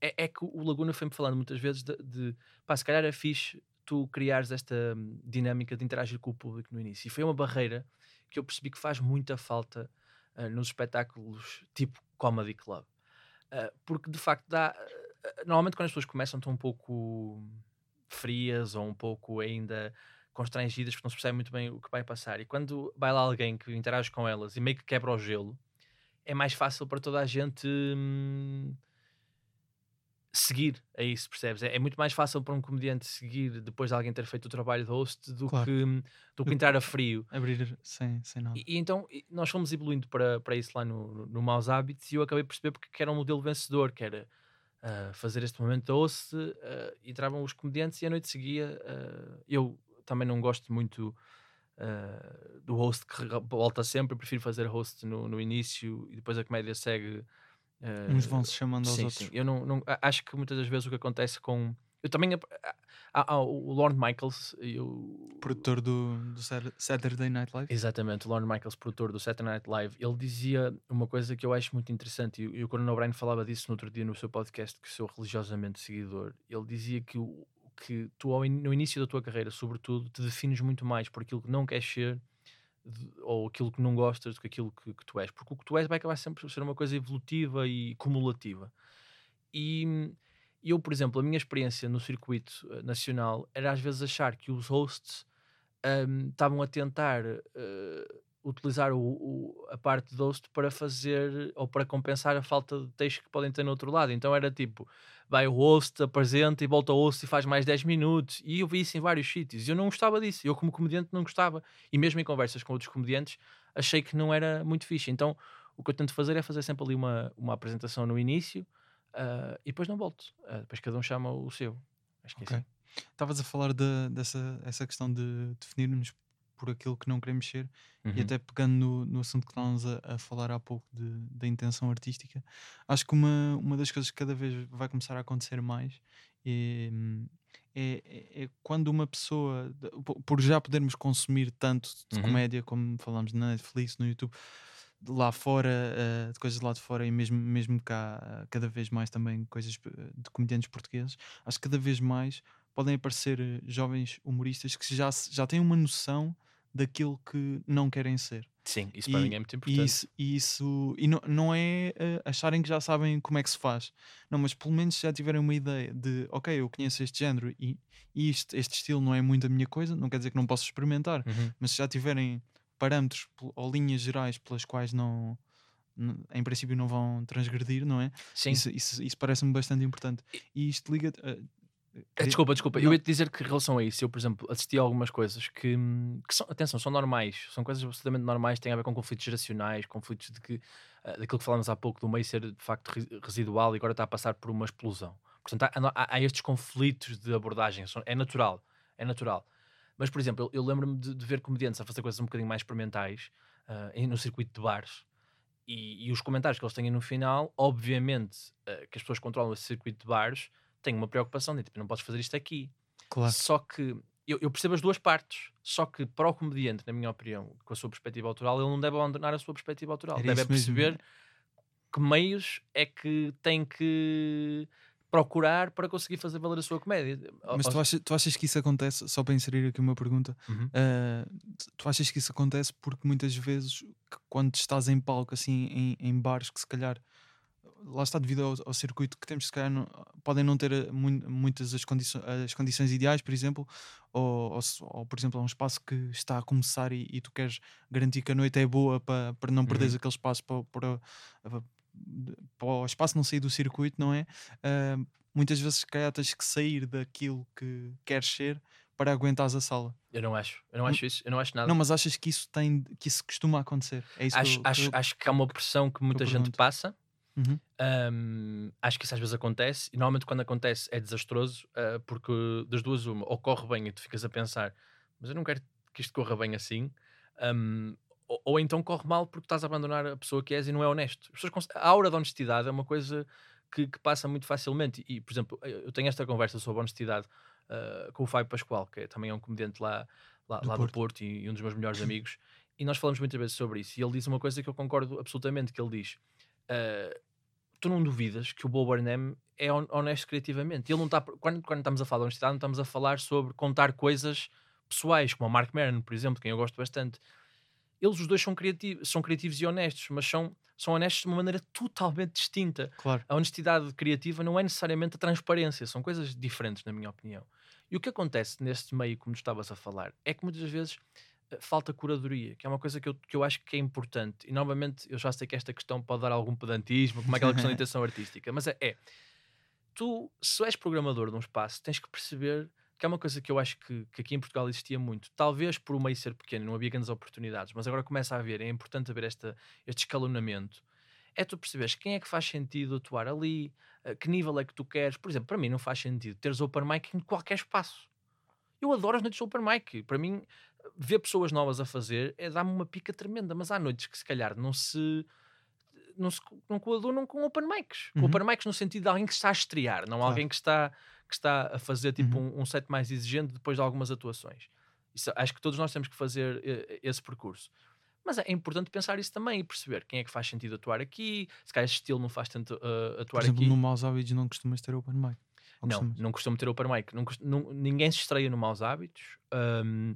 é, é, que o Laguna foi-me falando muitas vezes de, de pá, se calhar é fixe tu criares esta hum, dinâmica de interagir com o público no início. E foi uma barreira que eu percebi que faz muita falta uh, nos espetáculos tipo Comedy Club. Uh, porque de facto dá. Uh, normalmente quando as pessoas começam estão um pouco frias ou um pouco ainda constrangidas porque não se percebe muito bem o que vai passar. E quando vai lá alguém que interage com elas e meio que quebra o gelo é mais fácil para toda a gente hum, seguir a isso, percebes? É, é, muito mais fácil para um comediante seguir depois de alguém ter feito o trabalho de host do, claro. que, hum, do que entrar a frio. Abrir sem, sem nada. E, e então nós fomos evoluindo para, para isso lá no, no, no Maus Hábitos e eu acabei por perceber porque que era um modelo vencedor, que era uh, fazer este momento de host, uh, entravam os comediantes e a noite seguia. Uh, eu também não gosto muito uh, do host que volta sempre, eu prefiro fazer host no, no início e depois a comédia segue. Uh, Uns vão se chamando aos sim, outros. Sim. Eu não, não, acho que muitas das vezes o que acontece com. Eu também. Há, o Lorne Michaels. Eu, produtor do, do Saturday Night Live. Exatamente, o Lorne Michaels, produtor do Saturday Night Live. Ele dizia uma coisa que eu acho muito interessante. E, e o Conan O'Brien falava disso no outro dia no seu podcast, que sou religiosamente seguidor. Ele dizia que o, que tu, no início da tua carreira, sobretudo, te defines muito mais por aquilo que não queres ser ou aquilo que não gostas do que aquilo que, que, tu és. Porque o que tu és vai acabar sempre por ser uma coisa evolutiva e cumulativa. E eu, por exemplo, a minha experiência no circuito eh, nacional era às vezes achar que os hosts um, estavam a tentar uh, utilizar o, o, a parte do host para fazer ou para compensar a falta de texto que podem ter no outro lado. Então era tipo, vai o host, apresenta e volta ao host e faz mais 10 minutos. E eu vi isso em vários sítios. E eu não gostava disso. Eu, como comediante, não gostava. E mesmo em conversas com outros comediantes, achei que não era muito fixe. Então, o que eu tento fazer é fazer sempre ali uma, uma apresentação no início uh, e depois não volto. Uh, depois cada um chama o seu. Acho que okay. é assim. Estavas a falar de, dessa essa questão de definirmos por aquilo que não queremos ser, uhum. e até pegando no, no assunto que estávamos a, a, falar há pouco de, da intenção artística, acho que uma, uma das coisas que cada vez vai começar a acontecer mais é, é, é, é quando uma pessoa, por já podermos consumir tanto de uhum. comédia como falamos na Netflix, no YouTube, lá fora, uh, de coisas lá de fora e mesmo, mesmo cá, uh, cada vez mais também coisas de comediantes portugueses, acho que cada vez mais podem aparecer uh, jovens humoristas que já, já têm uma noção daquilo que não querem ser. Sim, isso para mim é muito importante. E isso, e, isso, e não, não é uh, acharem que já sabem como é que se faz, não, mas pelo menos já tiverem uma ideia de, ok, eu conheço este género e, e isto, este estilo não é muito a minha coisa, não quer dizer que não posso experimentar, uhum. mas se já tiverem parâmetros ou linhas gerais pelas quais não, em princípio não vão transgredir, não é? Sim. Isso, isso, isso parece-me bastante importante. E isto liga. Eh, desculpa, desculpa. Não. Eu ia te dizer que em relação a isso, eu, por exemplo, assisti a algumas coisas que, que são, atenção, são normais, são coisas absolutamente normais, têm a ver com conflitos geracionais, conflitos de que, uh, daquilo que falámos há pouco, do meio ser de facto residual e agora está a passar por uma explosão. Portanto, há, há, há estes conflitos de abordagem, é natural, é natural. Mas, por exemplo, eu, eu lembro-me de, de, ver comediantes a fazer coisas um bocadinho mais experimentais uh, no circuito de bares. E, e, os comentários que eles têm no final, obviamente, uh, que as pessoas controlam esse circuito de bares, tenho uma preocupação de tipo, não podes fazer isto aqui. Claro. Só que eu, eu, percebo as duas partes. Só que para o comediante, na minha opinião, com a sua perspectiva autoral, ele não deve abandonar a sua perspectiva autoral. Era deve perceber que meios é que tem que procurar para conseguir fazer valer a sua comédia. Mas tu achas, tu achas que isso acontece, só para inserir aqui uma pergunta, uhum. uh, tu achas que isso acontece porque muitas vezes, quando estás em palco, assim, em, em bares que se calhar lá está devido ao, ao, circuito que temos, se calhar não, podem não ter eh, muitas as, condiço, as condições ideais, por exemplo, ou, ou, ou, por exemplo, é um espaço que está a começar e, e, tu queres garantir que a noite é boa para, para não perderes uhum. aquele espaço para, para, para, o espaço não sair do circuito, não é? Uh, muitas vezes, se calhar, tens que sair daquilo que queres ser para aguentares a sala. Eu não acho, eu não acho isso, eu não acho nada. Não, mas achas que isso tem, que isso costuma acontecer? É isso acho, que eu, acho, que eu, acho que há uma pressão que muita gente passa Uhum. Um, acho que isso às vezes acontece e normalmente quando acontece é desastroso uh, porque das duas uma, ou corre bem e tu ficas a pensar mas eu não quero que isto corra bem assim um, ou, ou, então corre mal porque estás a abandonar a pessoa que és e não é honesto. a aura da honestidade é uma coisa que, que, passa muito facilmente e, por exemplo, eu tenho esta conversa sobre honestidade uh, com o Fábio Pascoal, que é, também é um comediante lá, lá, do, lá Porto. do Porto e, e, um dos meus melhores amigos e nós falamos muitas vezes sobre isso e ele diz uma coisa que eu concordo absolutamente, que ele diz uh, tu não duvidas que o Bo Burnham é honesto criativamente. Ele não está, quando, quando estamos a falar de honestidade, não estamos a falar sobre contar coisas pessoais, como o Mark Maron, por exemplo, quem eu gosto bastante. Eles os dois são criativos, são criativos e honestos, mas são, são honestos de uma maneira totalmente distinta. Claro. A honestidade criativa não é necessariamente a transparência, são coisas diferentes, na minha opinião. E o que acontece neste meio, como estavas a falar, é que muitas vezes falta curadoria, que é uma coisa que eu, que eu acho que é importante. E novamente, eu já sei que esta questão pode dar algum pedantismo, como é aquela questão de intenção artística, mas é, é, tu, se és programador de um espaço, tens que perceber que é uma coisa que eu acho que, que aqui em Portugal existia muito. Talvez por o meio ser pequeno, não havia grandes oportunidades, mas agora começa a haver, é importante haver esta, este escalonamento. É tu perceberes quem é que faz sentido atuar ali, uh, que nível é que tu queres. Por exemplo, para mim não faz sentido teres open mic em qualquer espaço. Eu adoro as noites de open mic. Para mim, ver pessoas novas a fazer é dar-me uma pica tremenda, mas há noites que se calhar não se não se não coadunam com open mics. Uhum. Open mics no sentido de alguém que está a estrear, não claro. alguém que está, que está a fazer tipo uhum. um, um, set mais exigente depois de algumas atuações. Isso, acho que todos nós temos que fazer uh, esse percurso. Mas é importante pensar isso também e perceber quem é que faz sentido atuar aqui, se calhar esse estilo não faz tanto uh, atuar Por exemplo, aqui. no Maus Hábitos não costumas ter open mic? Não, não costumo ter open mic. Não, não, ninguém se estreia no Maus Hábitos. Um,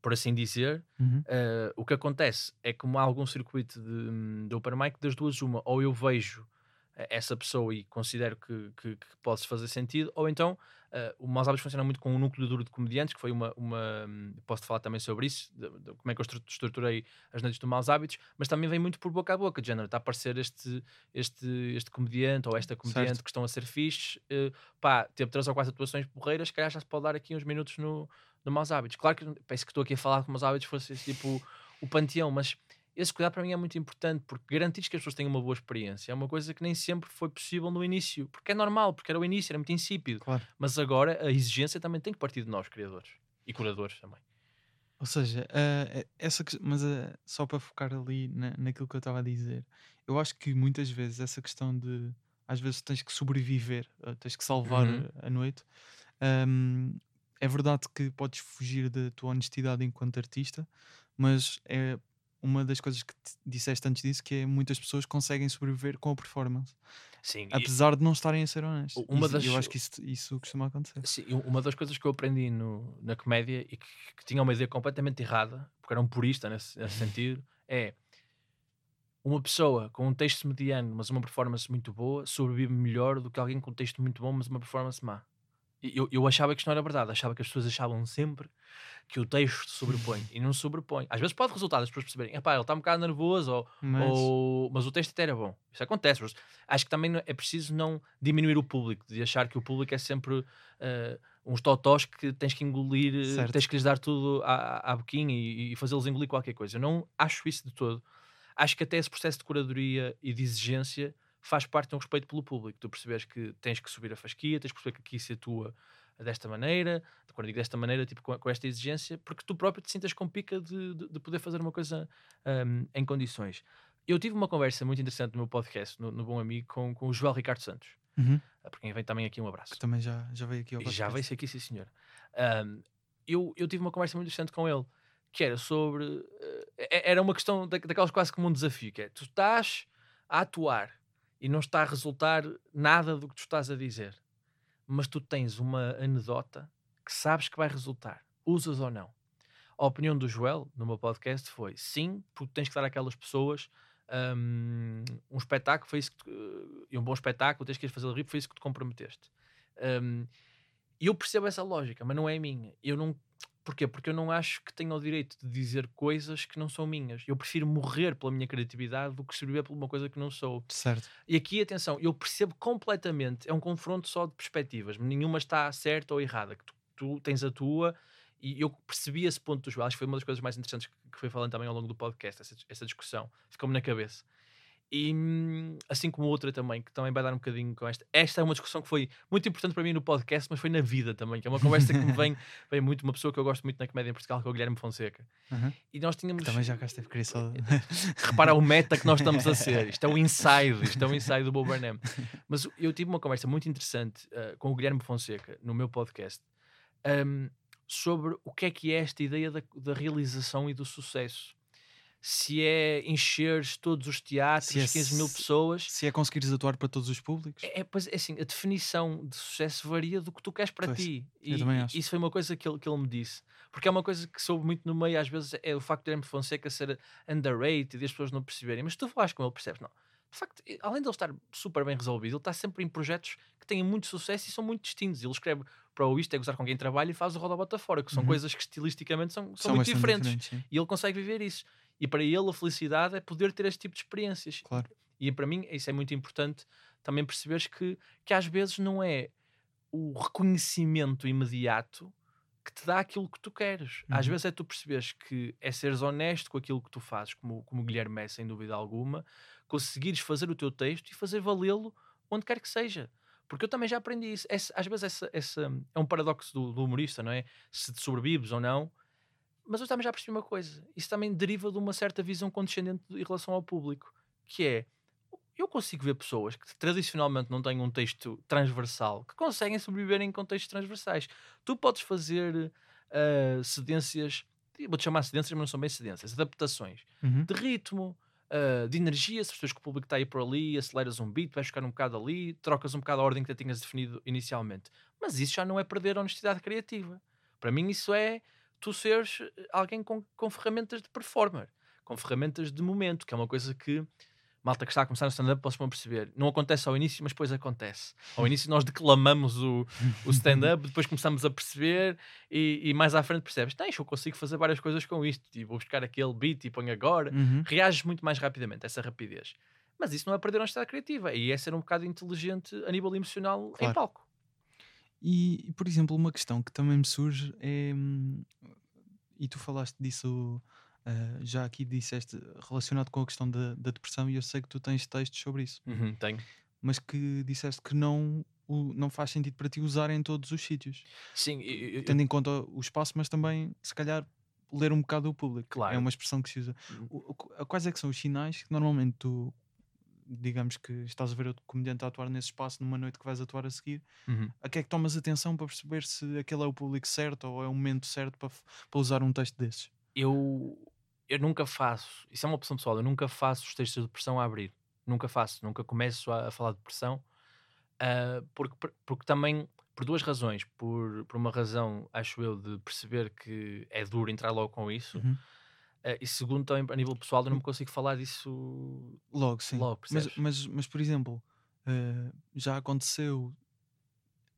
por assim dizer, uhum. uh, o que acontece é que como há algum circuito de, de open mic, das duas uma, ou eu vejo essa pessoa e considero que, que, que pode fazer sentido, ou então uh, o Maus Hábitos funciona muito com um núcleo duro de comediantes, que foi uma, uma posso falar também sobre isso, de, de, como é que eu estruturei as noites do Maus Hábitos, mas também vem muito por boca a boca, de género, está a aparecer este, este, este comediante ou esta comediante certo. que estão a ser fixes, uh, pá, teve três ou quatro atuações porreiras, se calhar já se pode dar aqui uns minutos no, no Maus Hábitos. Claro que penso que estou aqui a falar que Maus Hábitos fosse tipo o panteão, mas esse cuidado para mim é muito importante porque garantir que as pessoas tenham uma boa experiência é uma coisa que nem sempre foi possível no início, porque é normal, porque era o início, era muito insípido. Claro. Mas agora a exigência também tem que partir de nós, criadores e curadores também. Ou seja, uh, essa, mas uh, só para focar ali na, naquilo que eu estava a dizer, eu acho que muitas vezes essa questão de às vezes tens que sobreviver, tens que salvar uhum. a noite. Um, é verdade que podes fugir da tua honestidade enquanto artista, mas é uma das coisas que disseste antes disso que é muitas pessoas conseguem sobreviver com a performance. Sim, apesar e... de não estarem a ser honestos. Uma das... Eu acho que isso, isso costuma acontecer. Sim, uma das coisas que eu aprendi no, na comédia e que, que, tinha uma ideia completamente errada, porque era um purista nesse, nesse sentido, é uma pessoa com um texto mediano, mas uma performance muito boa, sobrevive melhor do que alguém com um texto muito bom, mas uma performance má. Eu, eu achava que isto não era verdade, achava que as pessoas achavam sempre que o texto sobrepõe e não sobrepõe. Às vezes pode resultar das pessoas perceberem, ele está um bocado nervoso, ou, mas... Ou, mas o texto até era bom. Isso acontece. Mas acho que também é preciso não diminuir o público, de achar que o público é sempre uh, uns totós que tens que engolir, eh, certo. tens que lhes dar tudo à, à boquinha e, e fazê-los engolir qualquer coisa. Eu não acho isso de todo. Acho que até esse processo de curadoria e de exigência faz parte de um respeito pelo público. Tu percebes que tens que subir a fasquia, tens que perceber que aqui se atua desta maneira, quando digo desta maneira, tipo com, com esta exigência, porque tu próprio te sintas com pica de, de, de poder fazer uma coisa um, em condições. Eu tive uma conversa muito interessante no meu podcast, no, no Bom Amigo, com, com o Joel Ricardo Santos. Uhum. Por quem vem também aqui um abraço. Que também já, já veio aqui ao podcast. Já veio aqui, sim senhor. Um, eu, eu tive uma conversa muito interessante com ele, que era sobre... Uh, era uma questão da, daquelas quase como um desafio, que é, tu estás a atuar e não está a resultar nada do que tu estás a dizer, mas tu tens uma anedota que sabes que vai resultar, usas ou não. A opinião do Joel no meu podcast foi sim, porque tens que dar àquelas pessoas um, um espetáculo, foi isso que tu, e um bom espetáculo, tens que fazer rir, foi isso que te comprometeste. Um, eu percebo essa lógica, mas não é a minha. Eu não Porquê? Porque eu não acho que tenho o direito de dizer coisas que não são minhas. Eu prefiro morrer pela minha criatividade do que sobreviver por uma coisa que não sou. Certo. E aqui, atenção, eu percebo completamente, é um confronto só de perspectivas. Nenhuma está certa ou errada. Que tu, tu tens a tua e eu percebi esse ponto do João. Acho que foi uma das coisas mais interessantes que foi falando também ao longo do podcast, essa, essa discussão. Ficou-me na cabeça. E assim como outra também, que também vai dar um bocadinho com esta. Esta é uma discussão que foi muito importante para mim no podcast, mas foi na vida também, que é uma conversa que me vem, vem muito, uma pessoa que eu gosto muito na comédia em Portugal, que é o Guilherme Fonseca. Uhum. E nós tínhamos. Também já cá esteve só. Repara o meta que nós estamos a ser. Isto é o inside, isto é o inside do Bob Burnham. Mas eu tive uma conversa muito interessante uh, com o Guilherme Fonseca no meu podcast um, sobre o que é que é esta ideia da, da realização e do sucesso se é encheres todos os teatros, se é 15 mil pessoas. Se é conseguires atuar para todos os públicos. É, é, pois, é assim, a definição de sucesso varia do que tu queres para pois, ti. E, isso foi uma coisa que ele, que ele me disse. Porque é uma coisa que soube muito no meio, às vezes, é o facto de Guilherme Fonseca ser underrated e as pessoas não perceberem. Mas tu falaste com ele, percebes? Não. de facto, e- além de ele estar super bem resolvido, ele está sempre em projetos que têm muito sucesso e são muito distintos. Ele escreve para o Isto é Gozar com quem trabalha e faz o Roda Bota Fora, que são Uhum. coisas que estilisticamente são, são, São muito diferentes. sim. E ele consegue viver isso. E para ele a felicidade é poder ter este tipo de experiências. Claro. E para mim isso é muito importante também perceberes que, que às vezes não é o reconhecimento imediato que te dá aquilo que tu queres. Às Uhum. vezes é tu perceberes que é seres honesto com aquilo que tu fazes, como, como o Guilherme é, sem dúvida alguma, conseguires fazer o teu texto e fazer valê-lo onde quer que seja. Porque eu também já aprendi isso. Essa- às vezes essa, essa- é um paradoxo do, do humorista, não é? Se te sobrevives ou não. Mas eu também já percebi uma coisa. Isso também deriva de uma certa visão condescendente em relação ao público. Que é, eu consigo ver pessoas que tradicionalmente não têm um texto transversal, que conseguem sobreviver em contextos transversais. Tu podes fazer ah, cedências, vou-te chamar cedências, mas não são bem cedências, adaptações Uhum. de ritmo, ah, de energia, se percebes que o público está aí por ali, aceleras um beat, vais ficar um bocado ali, trocas um bocado a ordem que tu tinhas definido inicialmente. Mas isso já não é perder a honestidade criativa. Para mim, isso é tu seres eh, alguém com, com ferramentas de performer, com ferramentas de momento, que é uma coisa que malta que está a começar no stand-up possam perceber. Não acontece ao início, mas depois acontece. Ao início nós declamamos o, o stand-up, depois começamos a perceber e, e mais à frente percebes, tens, eu consigo fazer várias coisas com isto, e vou buscar aquele beat e ponho agora. Uhum. Reages muito mais rapidamente, essa rapidez. Mas isso não é perder a honestidade criativa, e é ser um bocado inteligente a nível emocional em Claro. palco. E, por exemplo, uma questão que também me surge é. hum, E tu falaste disso ah, já aqui, disseste relacionado com a questão da, da depressão, e eu sei que tu tens textos sobre isso, Uhum, tenho. mas que disseste que não, o- não faz sentido para ti usar em todos os sítios, Sim, eu- eu- tendo em conta o espaço, mas também, se calhar, ler um bocado o público. Claro. É uma expressão que se usa. Uhum. O- o- quais é que são os sinais que normalmente tu. Digamos que estás a ver outro comediante a atuar nesse espaço numa noite que vais atuar a seguir, Uhum. a que é que tomas atenção para perceber se aquele é o público certo ou é o momento certo para, para usar um texto desses? eu, eu nunca faço, isso é uma opção pessoal, eu nunca faço os textos de depressão a abrir. Nunca faço, nunca começo a, a falar de depressão, ah, porque, porque também, por duas razões. Por, por uma razão, acho eu, de perceber que é duro entrar logo com isso, Uhum. Ah, e segundo, também a nível pessoal, eu não me consigo falar disso Logo, sim. logo, mas, mas, mas, por exemplo, eh, já aconteceu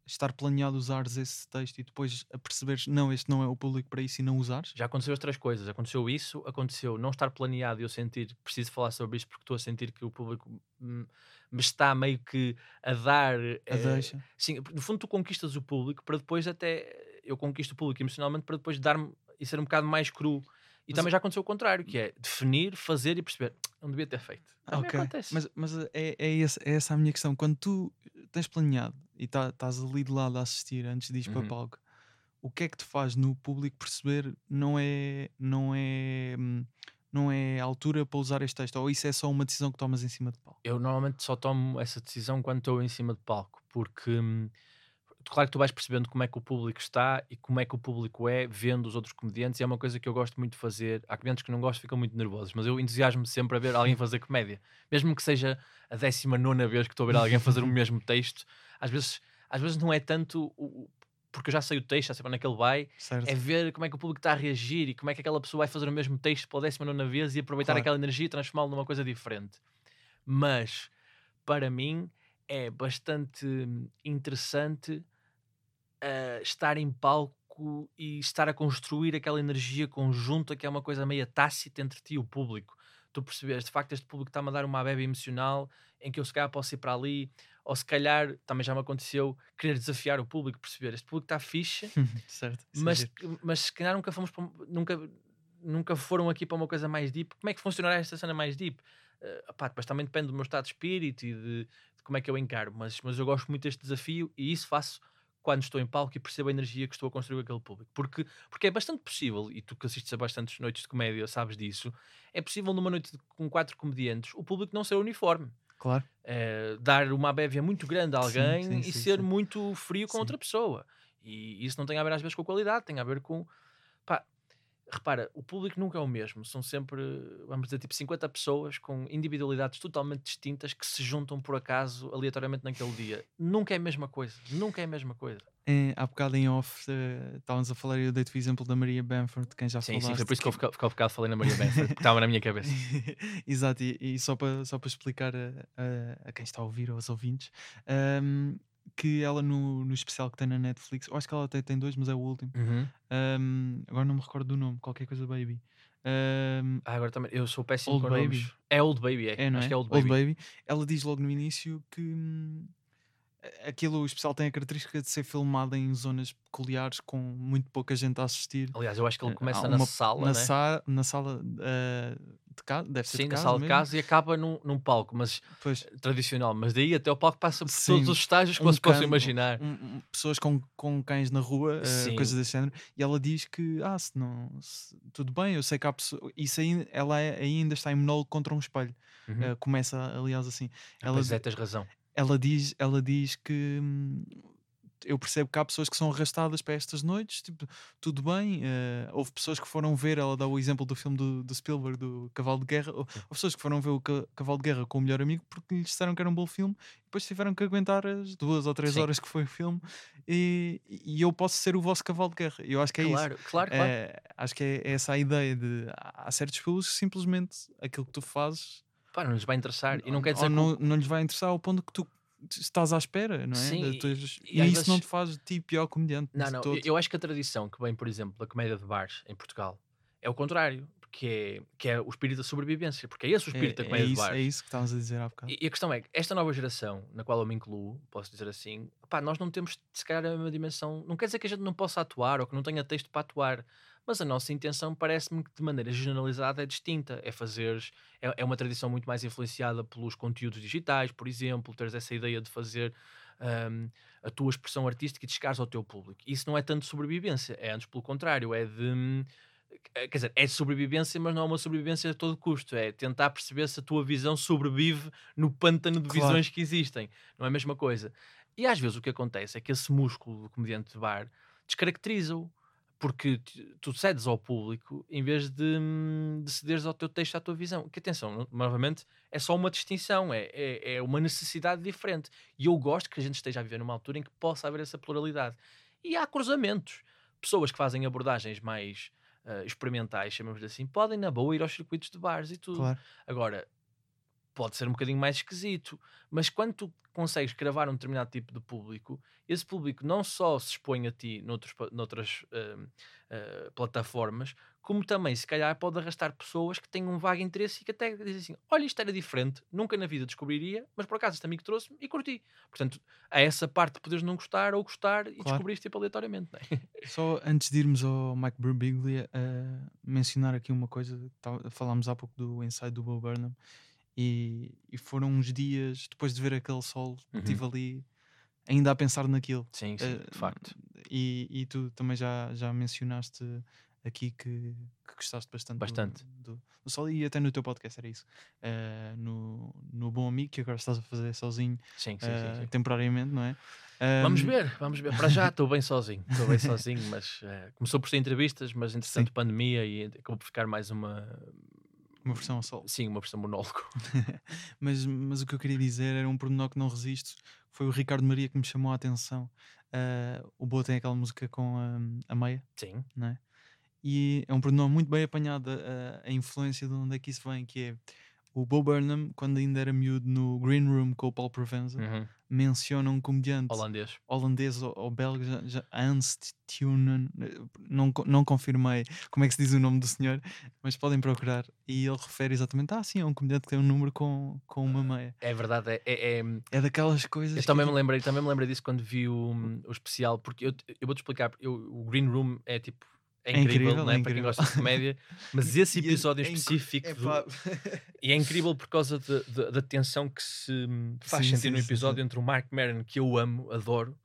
estar planeado usares esse texto e depois a perceberes não, este não é o público para isso e não usares? Já aconteceu as três coisas. Aconteceu isso, aconteceu não estar planeado e eu sentir que preciso falar sobre isto porque estou a sentir que o público hum, me está meio que a dar. A eh, deixa. Sim, no fundo tu conquistas o público para depois até eu conquisto o público emocionalmente para depois dar-me e ser um bocado mais cru. E Mas- também já aconteceu o contrário, que é definir, fazer e perceber. Não devia ter feito. Também Ok, acontece. Mas, mas é, é, esse- é essa a minha questão. Quando tu tens planeado e tá- estás ali de lado a assistir antes de ir para Uhum. palco, o que é que te faz no público perceber não é, não é, hum, não é a altura para usar este texto? Ou isso é só uma decisão que tomas em cima de palco? Eu normalmente só tomo essa decisão quando estou em cima de palco, porque hum, claro que tu vais percebendo como é que o público está e como é que o público é vendo os outros comediantes, e é uma coisa que eu gosto muito de fazer. Há comediantes que não gostam, ficam muito nervosos, mas eu entusiasmo sempre a ver alguém fazer comédia, mesmo que seja a 19 vez que estou a ver alguém fazer o mesmo texto. Às vezes, às vezes não é tanto o- porque eu já sei o texto, já sei para onde é que ele vai, Certo? é ver como é que o público está a reagir e como é que aquela pessoa vai fazer o mesmo texto pela décima nona vez e aproveitar Claro. aquela energia e transformá-lo numa coisa diferente. Mas, para mim, é bastante interessante estar em palco e estar a construir aquela energia conjunta que é uma coisa meio tácita entre ti e o público. Tu percebes, de facto, este público está-me a dar uma bebe emocional em que eu se calhar posso ir para ali, ou se calhar, também já me aconteceu, querer desafiar o público, perceber, este público está fixe, certo. é mas, mas se calhar nunca fomos para, nunca, nunca foram aqui para uma coisa mais deep. Como é que funcionará esta cena mais deep? Uh, opá, depois também depende do meu estado de espírito e de, de como é que eu encaro, mas, mas eu gosto muito deste desafio e isso faço quando estou em palco e percebo a energia que estou a construir com aquele público. Porque, porque é bastante possível, e tu que assistes a bastantes noites de comédia sabes disso, é possível numa noite de- com quatro comediantes o público não ser uniforme. Claro. Eh, dar uma bévia muito grande a Sim, alguém sim, e sim, ser sim. muito frio com Sim. outra pessoa. E isso não tem a ver às vezes com a qualidade, tem a ver com. Repara, o público nunca é o mesmo. São sempre, vamos dizer, tipo 50 pessoas com individualidades totalmente distintas que se juntam por acaso aleatoriamente naquele dia. Nunca é a mesma coisa. Nunca é a mesma coisa. É, há bocado em off eh, estávamos a falar e eu dei-te o exemplo da Maria Bamford, de quem já Sim, falaste. sim, foi por isso que eu fico- fico bocado falei na Maria Benford, porque estava na minha cabeça. Exato, e, e só para só explicar a, a- a quem está a ouvir, aos ouvintes, ahm, que ela no, no especial que tem na Netflix, eu acho que ela até tem dois, mas é o último. Uhum. ahm, agora não me recordo do nome, qualquer coisa Baby. Ahm, Ah, agora também, eu sou péssimo Old com Baby. nomes. É Old Baby, é. é, não Acho é? que é Old Baby. Ela diz logo no início que hum, aquilo, o especial tem a característica de ser filmado em zonas peculiares com muito pouca gente a assistir. Aliás, eu acho que ele Eh, começa há na uma- sala, na, né? sa- na sala ah, de casa, deve ser Sim, de na casa sala de mesmo. casa e acaba num, num palco, mas Pois, tradicional. Mas daí até o palco passa por Sim, todos os estágios que um você possa imaginar. um- um- pessoas com, com cães na rua, Sim. coisas desse género, e ela diz que, ah, se não, se- tudo bem, eu sei que há pessoas, isso ainda, ela é- ainda está em monólogo contra um espelho, Uhum. Eh, começa aliás assim, Ah, ela, pois é, tens razão. Ela diz, ela diz que hum, eu percebo que há pessoas que são arrastadas para estas noites, tipo, tudo bem. eh, houve pessoas que foram ver, ela dá o exemplo do filme do, do Spielberg, do Cavalo de Guerra. Houve pessoas que foram ver o Ca- Cavalo de Guerra com o melhor amigo porque lhes disseram que era um bom filme e depois tiveram que aguentar as duas ou três Sim. horas que foi o filme. E, e eu posso ser o vosso cavalo de guerra. Eu acho que é isso. Claro, claro, claro. Eh, acho que é essa a ideia de há há certos filmes que simplesmente aquilo que tu fazes Pá, não lhes vai interessar. E não quer dizer não, não lhes vai interessar ao ponto que tu estás à espera, não é? Sim, De- e- e isso não vezes- te faz de ti pior comediante. Não, de não. todo. Eu, acho que a tradição que vem, por exemplo, da comédia de bares em Portugal é o contrário, porque é, que é o espírito da sobrevivência, porque é esse o espírito da é, é comédia de isso, bares. é isso que estávamos a dizer há bocado. E, e a questão é que esta nova geração, na qual eu me incluo, posso dizer assim, pá, nós não temos, se calhar, a mesma dimensão. Não quer dizer que a gente não possa atuar ou que não tenha texto para atuar, mas a nossa intenção parece-me que de maneira generalizada é distinta. É fazer. É, é uma tradição muito mais influenciada pelos conteúdos digitais, por exemplo, teres essa ideia de fazer. hum, a tua expressão artística e de chegares ao teu público. Isso não é tanto sobrevivência, é antes pelo contrário, é de. hum, Quer dizer, é sobrevivência, mas não é uma sobrevivência a todo custo. É tentar perceber se a tua visão sobrevive no pântano de Claro. visões que existem. Não é a mesma coisa. E às vezes o que acontece é que esse músculo do comediante de bar descaracteriza-o. Porque tu cedes ao público em vez de, hum, de cederes ao teu texto, à tua visão. Que atenção, no- novamente, é só uma distinção, é, é, é uma necessidade diferente. E eu gosto que a gente esteja a viver numa altura em que possa haver essa pluralidade. E há cruzamentos. Pessoas que fazem abordagens mais ah, experimentais, chamamos assim, podem na boa ir aos circuitos de bares e tudo. Claro. Agora, pode ser um bocadinho mais esquisito, mas quando tu consegues gravar um determinado tipo de público, esse público não só se expõe a ti noutros, noutras ah, ah, plataformas, como também, se calhar, pode arrastar pessoas que têm um vago interesse e que até dizem assim: olha, isto era diferente, nunca na vida descobriria, mas por acaso este amigo trouxe-me e curti. Portanto, há essa parte de poderes não gostar ou gostar e Claro. descobrir tipo aleatoriamente. É? Só antes de irmos ao Mike Birbiglia, uh, mencionar aqui uma coisa. Falámos há pouco do ensaio do Bo Burnham e, e foram uns dias depois de ver aquele sol, Uhum. estive ali ainda a pensar naquilo. Sim, sim, Eh, de facto. E, e tu também já, já mencionaste aqui que, que gostaste bastante, do- Bastante. Do, do sol e até no teu podcast era isso. Eh, no, no Bom Amigo, que agora estás a fazer sozinho Sim, sim, eh, sim, temporariamente, não é? Vamos ver, vamos ver. Para já estou bem sozinho, estou bem sozinho, mas começou por ser entrevistas, mas entretanto pandemia e acabou por ficar mais uma, Uma versão ao sol. sim, uma versão monólogo. mas, mas o que eu queria dizer era um pormenor que não resisto. Foi o Ricardo Maria que me chamou a atenção. Ah, o Boa tem aquela música com a, a meia, Sim, não é? E é um pormenor muito bem apanhado a, a influência de onde é que isso vem, que é o Bo Burnham, quando ainda era miúdo no Green Room com o Paul Provenza, uhum. menciona um comediante holandês. holandês ou, ou belga, já, já, Hans Tunen, não, não confirmei como é que se diz o nome do senhor, mas podem procurar. E ele refere exatamente: ah, sim, é um comediante que tem um número com, com uma meia. É verdade, é, é- é- É daquelas coisas. eu que também me tipo, lembrei, também me lembrei disso quando vi o, o especial, porque eu, eu vou-te explicar, eu, o Green Room é tipo. É É incrível, incrível, não é é? para quem incrível. gosta de comédia, mas esse é- episódio em é específico é do-. E é incrível por causa de- de- da tensão que se faz Sim, sentir sim, no episódio sim. entre o Mark Maron, que eu amo, adoro,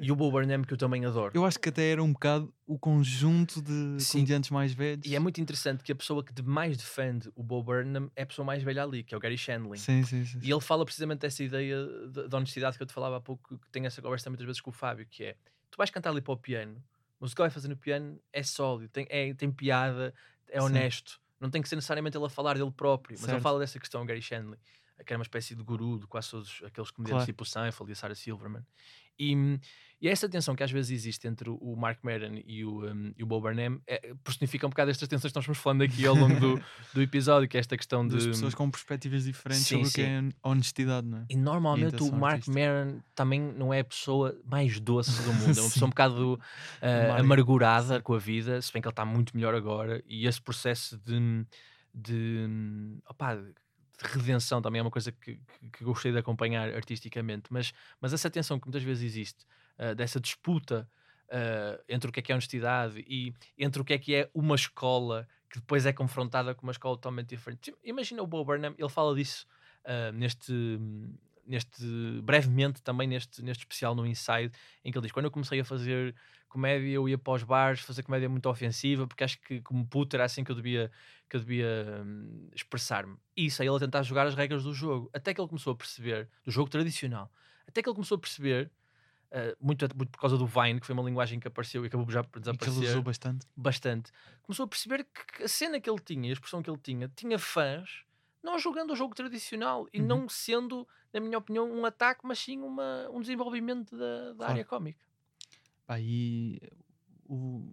e o Bo Burnham, que eu também adoro. Eu acho que até era um bocado o conjunto de Sim. comediantes mais velhos. E é muito interessante que a pessoa que de mais defende o Bo Burnham é a pessoa mais velha ali, que é o Gary Shandling. Sim, sim, sim. E ele fala precisamente dessa ideia de- da honestidade que eu te falava há pouco, que tenho essa conversa muitas vezes com o Fábio, que é, tu vais cantar ali para o piano, Mas o que ele vai fazer no piano é sólido, tem, é, tem piada, é Sim. honesto. Não tem que ser necessariamente ele a falar dele próprio, mas ele Certo. fala dessa questão, Gary Shandling, que era uma espécie de guru de quase todos aqueles comediantes Claro. tipo o Seinfeld e a Sarah Silverman. E, e essa tensão que às vezes existe entre o- Mark Maron e o, um, e o Bo Burnham é, personifica um bocado estas tensões que nós fomos falando aqui ao longo do, do episódio, que é esta questão de... Das pessoas com perspectivas diferentes Sim, sobre o que é honestidade, não é? E normalmente o Mark artística. Maron também não é a pessoa mais doce do mundo, é uma pessoa um bocado Amarga. amargurada com a vida, se bem que ele está muito melhor agora, e esse processo de, de, opá, de redenção também é uma coisa que, que, que gostei de acompanhar artisticamente, mas, mas essa tensão que muitas vezes existe, ah, dessa disputa ah, entre o que é que é honestidade e entre o que é que é uma escola que depois é confrontada com uma escola totalmente diferente. Imagina o Bo Burnham, ele fala disso ah, neste, neste brevemente também neste, neste especial no Inside, em que ele diz: quando eu comecei a fazer comédia, eu ia para os bares fazer comédia muito ofensiva, porque acho que como puto era assim que eu devia, que eu devia hum, expressar-me. E isso aí ele a tentar jogar as regras do jogo, até que ele começou a perceber, do jogo tradicional, até que ele começou a perceber. ah, muito, muito por causa do Vine, que foi uma linguagem que apareceu e acabou já por E que ele desaparecer usou bastante. bastante, começou a perceber que a cena que ele tinha, a expressão que ele tinha, tinha fãs não jogando o jogo tradicional e Uhum. não sendo, na minha opinião, um ataque, mas sim uma, um desenvolvimento da, da Claro. área cómica. Pá, e o,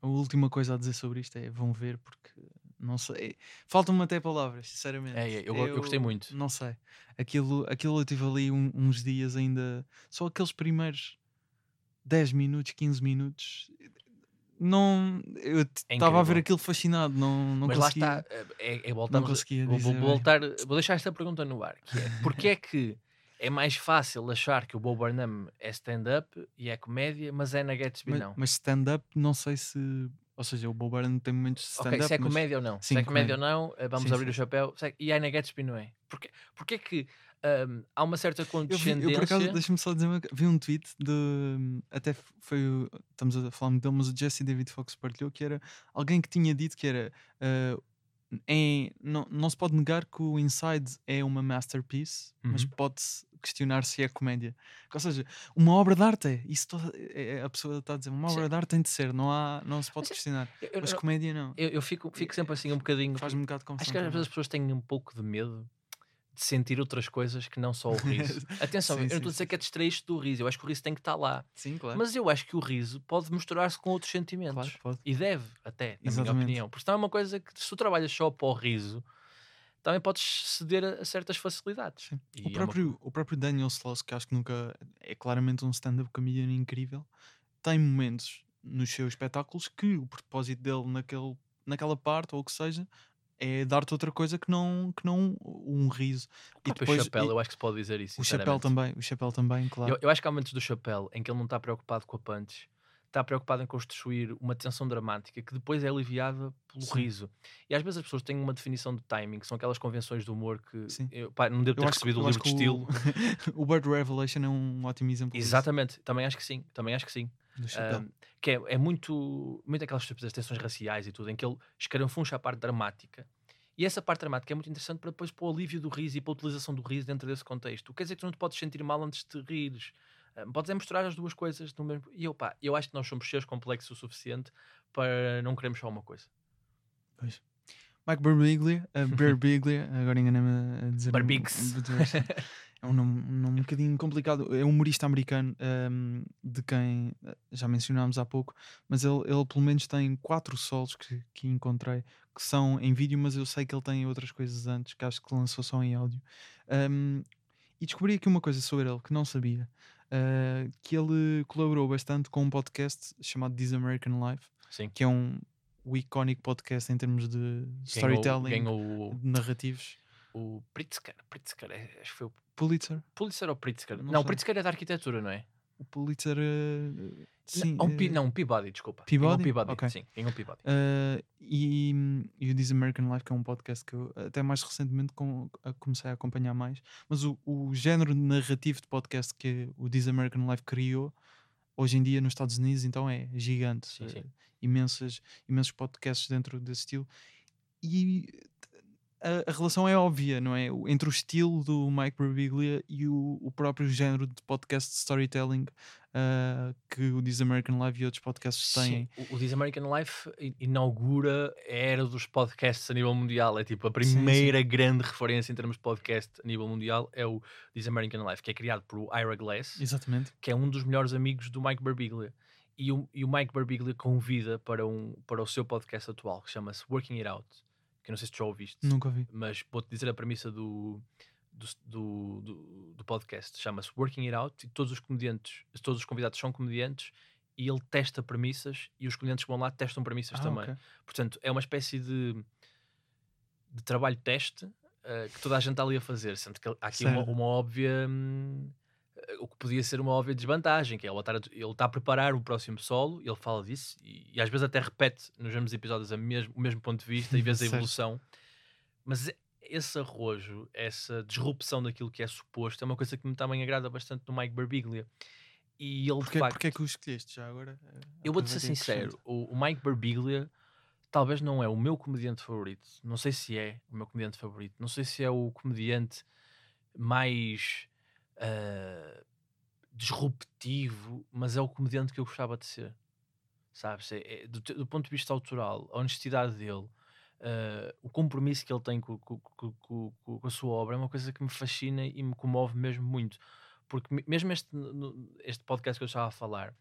a última coisa a dizer sobre isto é vão ver porque não sei. Faltam-me até palavras, sinceramente. É, é, eu go- eu gostei muito. Não sei. Aquilo, aquilo eu tive ali um- uns dias ainda. Só aqueles primeiros 10 minutos, 15 minutos. Não. Eu É estava a ver aquilo fascinado. Não, não mas conseguia. lá está, é, é voltamos, a- conseguia vou, vou voltar, vou deixar esta pergunta no ar, que é, porque é que é mais fácil achar que o Bo Burnham é stand-up e é comédia, mas é na Gatsby Mas, não? mas stand-up, não sei se. Ou seja, o Bob Burnham tem momentos de stand-up. Ok, se é mas- comédia ou não. se Sim, é comédia comédia. ou não, eh, vamos Sim, abrir sim. o chapéu. Se é- E aí na Gatsby não é? Porque, porque é que ahm, há uma certa Eu, vi, condescendência. eu por acaso, deixa-me só dizer uma Vi um tweet de. Até f- foi. o- Estamos a falar muito dele, mas o Jesse David Fox partilhou que era alguém que tinha dito que era. ah, é, não, não se pode negar que o Inside é uma masterpiece, mas Uhum. pode-se questionar se é comédia. Ou seja, uma obra de arte é. Isso toda- é- é- a pessoa está a dizer. Uma Sim. obra de arte tem de ser, não, há, não se pode Mas questionar. Eu, Mas comédia não. eu- eu fico, fico sempre assim um bocadinho. Faz-me um bocado confusão. Acho que às vezes as pessoas têm um pouco de medo de sentir outras coisas que não só o riso. Atenção, Sim, eu não estou a dizer que é distrair-te do riso. Eu acho que o riso tem que estar lá. Sim, claro. Mas eu acho que o riso pode misturar-se com outros sentimentos. claro, pode. E deve, até, na minha Exatamente. opinião. Porque senão é uma coisa que, se tu trabalhas só para o riso, também podes ceder a, certas facilidades. O é uma- próprio, o próprio Daniel Sloss, que acho que nunca é claramente um stand-up comedian incrível, tem momentos nos seus espetáculos que o propósito dele naquele, naquela parte, ou o que seja, é dar-te outra coisa que não, que não um riso. O próprio chapéu, eu acho que se pode dizer isso. o chapéu também, o chapéu também, claro. Eu, eu acho que há momentos do chapéu em que ele não está preocupado com a punch, está preocupado em construir uma tensão dramática que depois é aliviada pelo Sim. riso. E às vezes as pessoas têm uma definição de timing, que são aquelas convenções de humor que Sim. eu, pá, não devo ter Eu acho que- recebido eu o acho livro de que estilo. O, o Bird Revelation é um ótimo exemplo disso, Exatamente, também acho que sim, também acho que sim. do. Ahm, que é, é muito, muito aquelas tensões raciais e tudo, em que ele escarafuncha a parte dramática. E essa parte dramática é muito interessante para depois para o alívio do riso e para a utilização do riso dentro desse contexto. Quer dizer que tu não te podes sentir mal antes de rires. Ahm, podes é misturar as duas coisas no mesmo. E eu, pá, eu acho que nós somos seres complexos o suficiente para não queremos só uma coisa. Mike Birbiglia, uh, Birbiglia, agora enganei-me a dizer. Barbigs. É um nome, um nome um bocadinho complicado. É um humorista americano um, de quem uh, já mencionámos há pouco, mas ele, ele pelo menos tem quatro solos que, que encontrei que são em vídeo, mas eu sei que ele tem outras coisas antes que acho que lançou só em áudio. Um, e descobri aqui uma coisa sobre ele que não sabia: uh, que ele colaborou bastante com um podcast chamado This American Life, Sim. que é um o icónico podcast em termos de Ganhou, storytelling, ganhou de narrativos. o, o Pritzker. Pritzker, é- acho que foi o Pulitzer. Pulitzer ou Pritzker? Não Não, sei. Pritzker é da arquitetura, não é? O Pulitzer. uh, sim. não, um uh, não, um Peabody, desculpa. Ganhou um Peabody? Peabody, Ok. sim, ganhou um Peabody. uh, e, e o This American Life, que é um podcast que eu até mais recentemente com- a- comecei a acompanhar mais. Mas o, o género narrativo de podcast que o This American Life criou, hoje em dia nos Estados Unidos, então é gigante. Sim, sim. Uh, imensas, imensos podcasts dentro desse estilo. E a, a relação é óbvia, não é? Entre o estilo do Mike Birbiglia e o, o próprio género de podcast de storytelling ah, que o This American Life e outros podcasts têm. Sim, o, o This American Life inaugura a era dos podcasts a nível mundial. É tipo a primeira grande referência em termos de podcast a nível mundial é o This American Life, que é criado por Ira Glass, Exatamente. que é um dos melhores amigos do Mike Birbiglia. E o, e o Mike Birbiglia convida para, um, para o seu podcast atual, que chama-se Working It Out, que eu não sei se tu já ouviste, Nunca vi. mas vou-te dizer a premissa do, do, do, do- do podcast. Chama-se Working It Out e todos os comediantes, todos os convidados são comediantes e ele testa premissas e os comediantes que vão lá testam premissas Ah, também. ok. Portanto, é uma espécie de, de trabalho teste eh, que toda a gente está ali a fazer, sendo que há aqui uma, uma óbvia. hum, o que podia ser uma óbvia desvantagem, que é ele estar a, ele está a preparar o próximo solo, ele fala disso e, e às vezes até repete nos mesmos episódios mesmo, o mesmo ponto de vista e vês a evolução. Mas esse arrojo, essa disrupção daquilo que é suposto, é uma coisa que me também agrada bastante no Mike Birbiglia. E ele, Porquê, de facto, porquê é que o escolheste já agora? Eh, eu vou-te ser sincero, o, o Mike Birbiglia talvez não é o meu comediante favorito. Não sei se é o meu comediante favorito. Não sei se é o comediante mais ah, disruptivo, mas é o comediante que eu gostava de ser. Sabes? É- é- do, do ponto de vista autoral, a honestidade dele, ah, o compromisso que ele tem com, com- com- com- a sua obra é uma coisa que me fascina e me comove mesmo muito. Porque me- mesmo este, este podcast que eu estava a falar,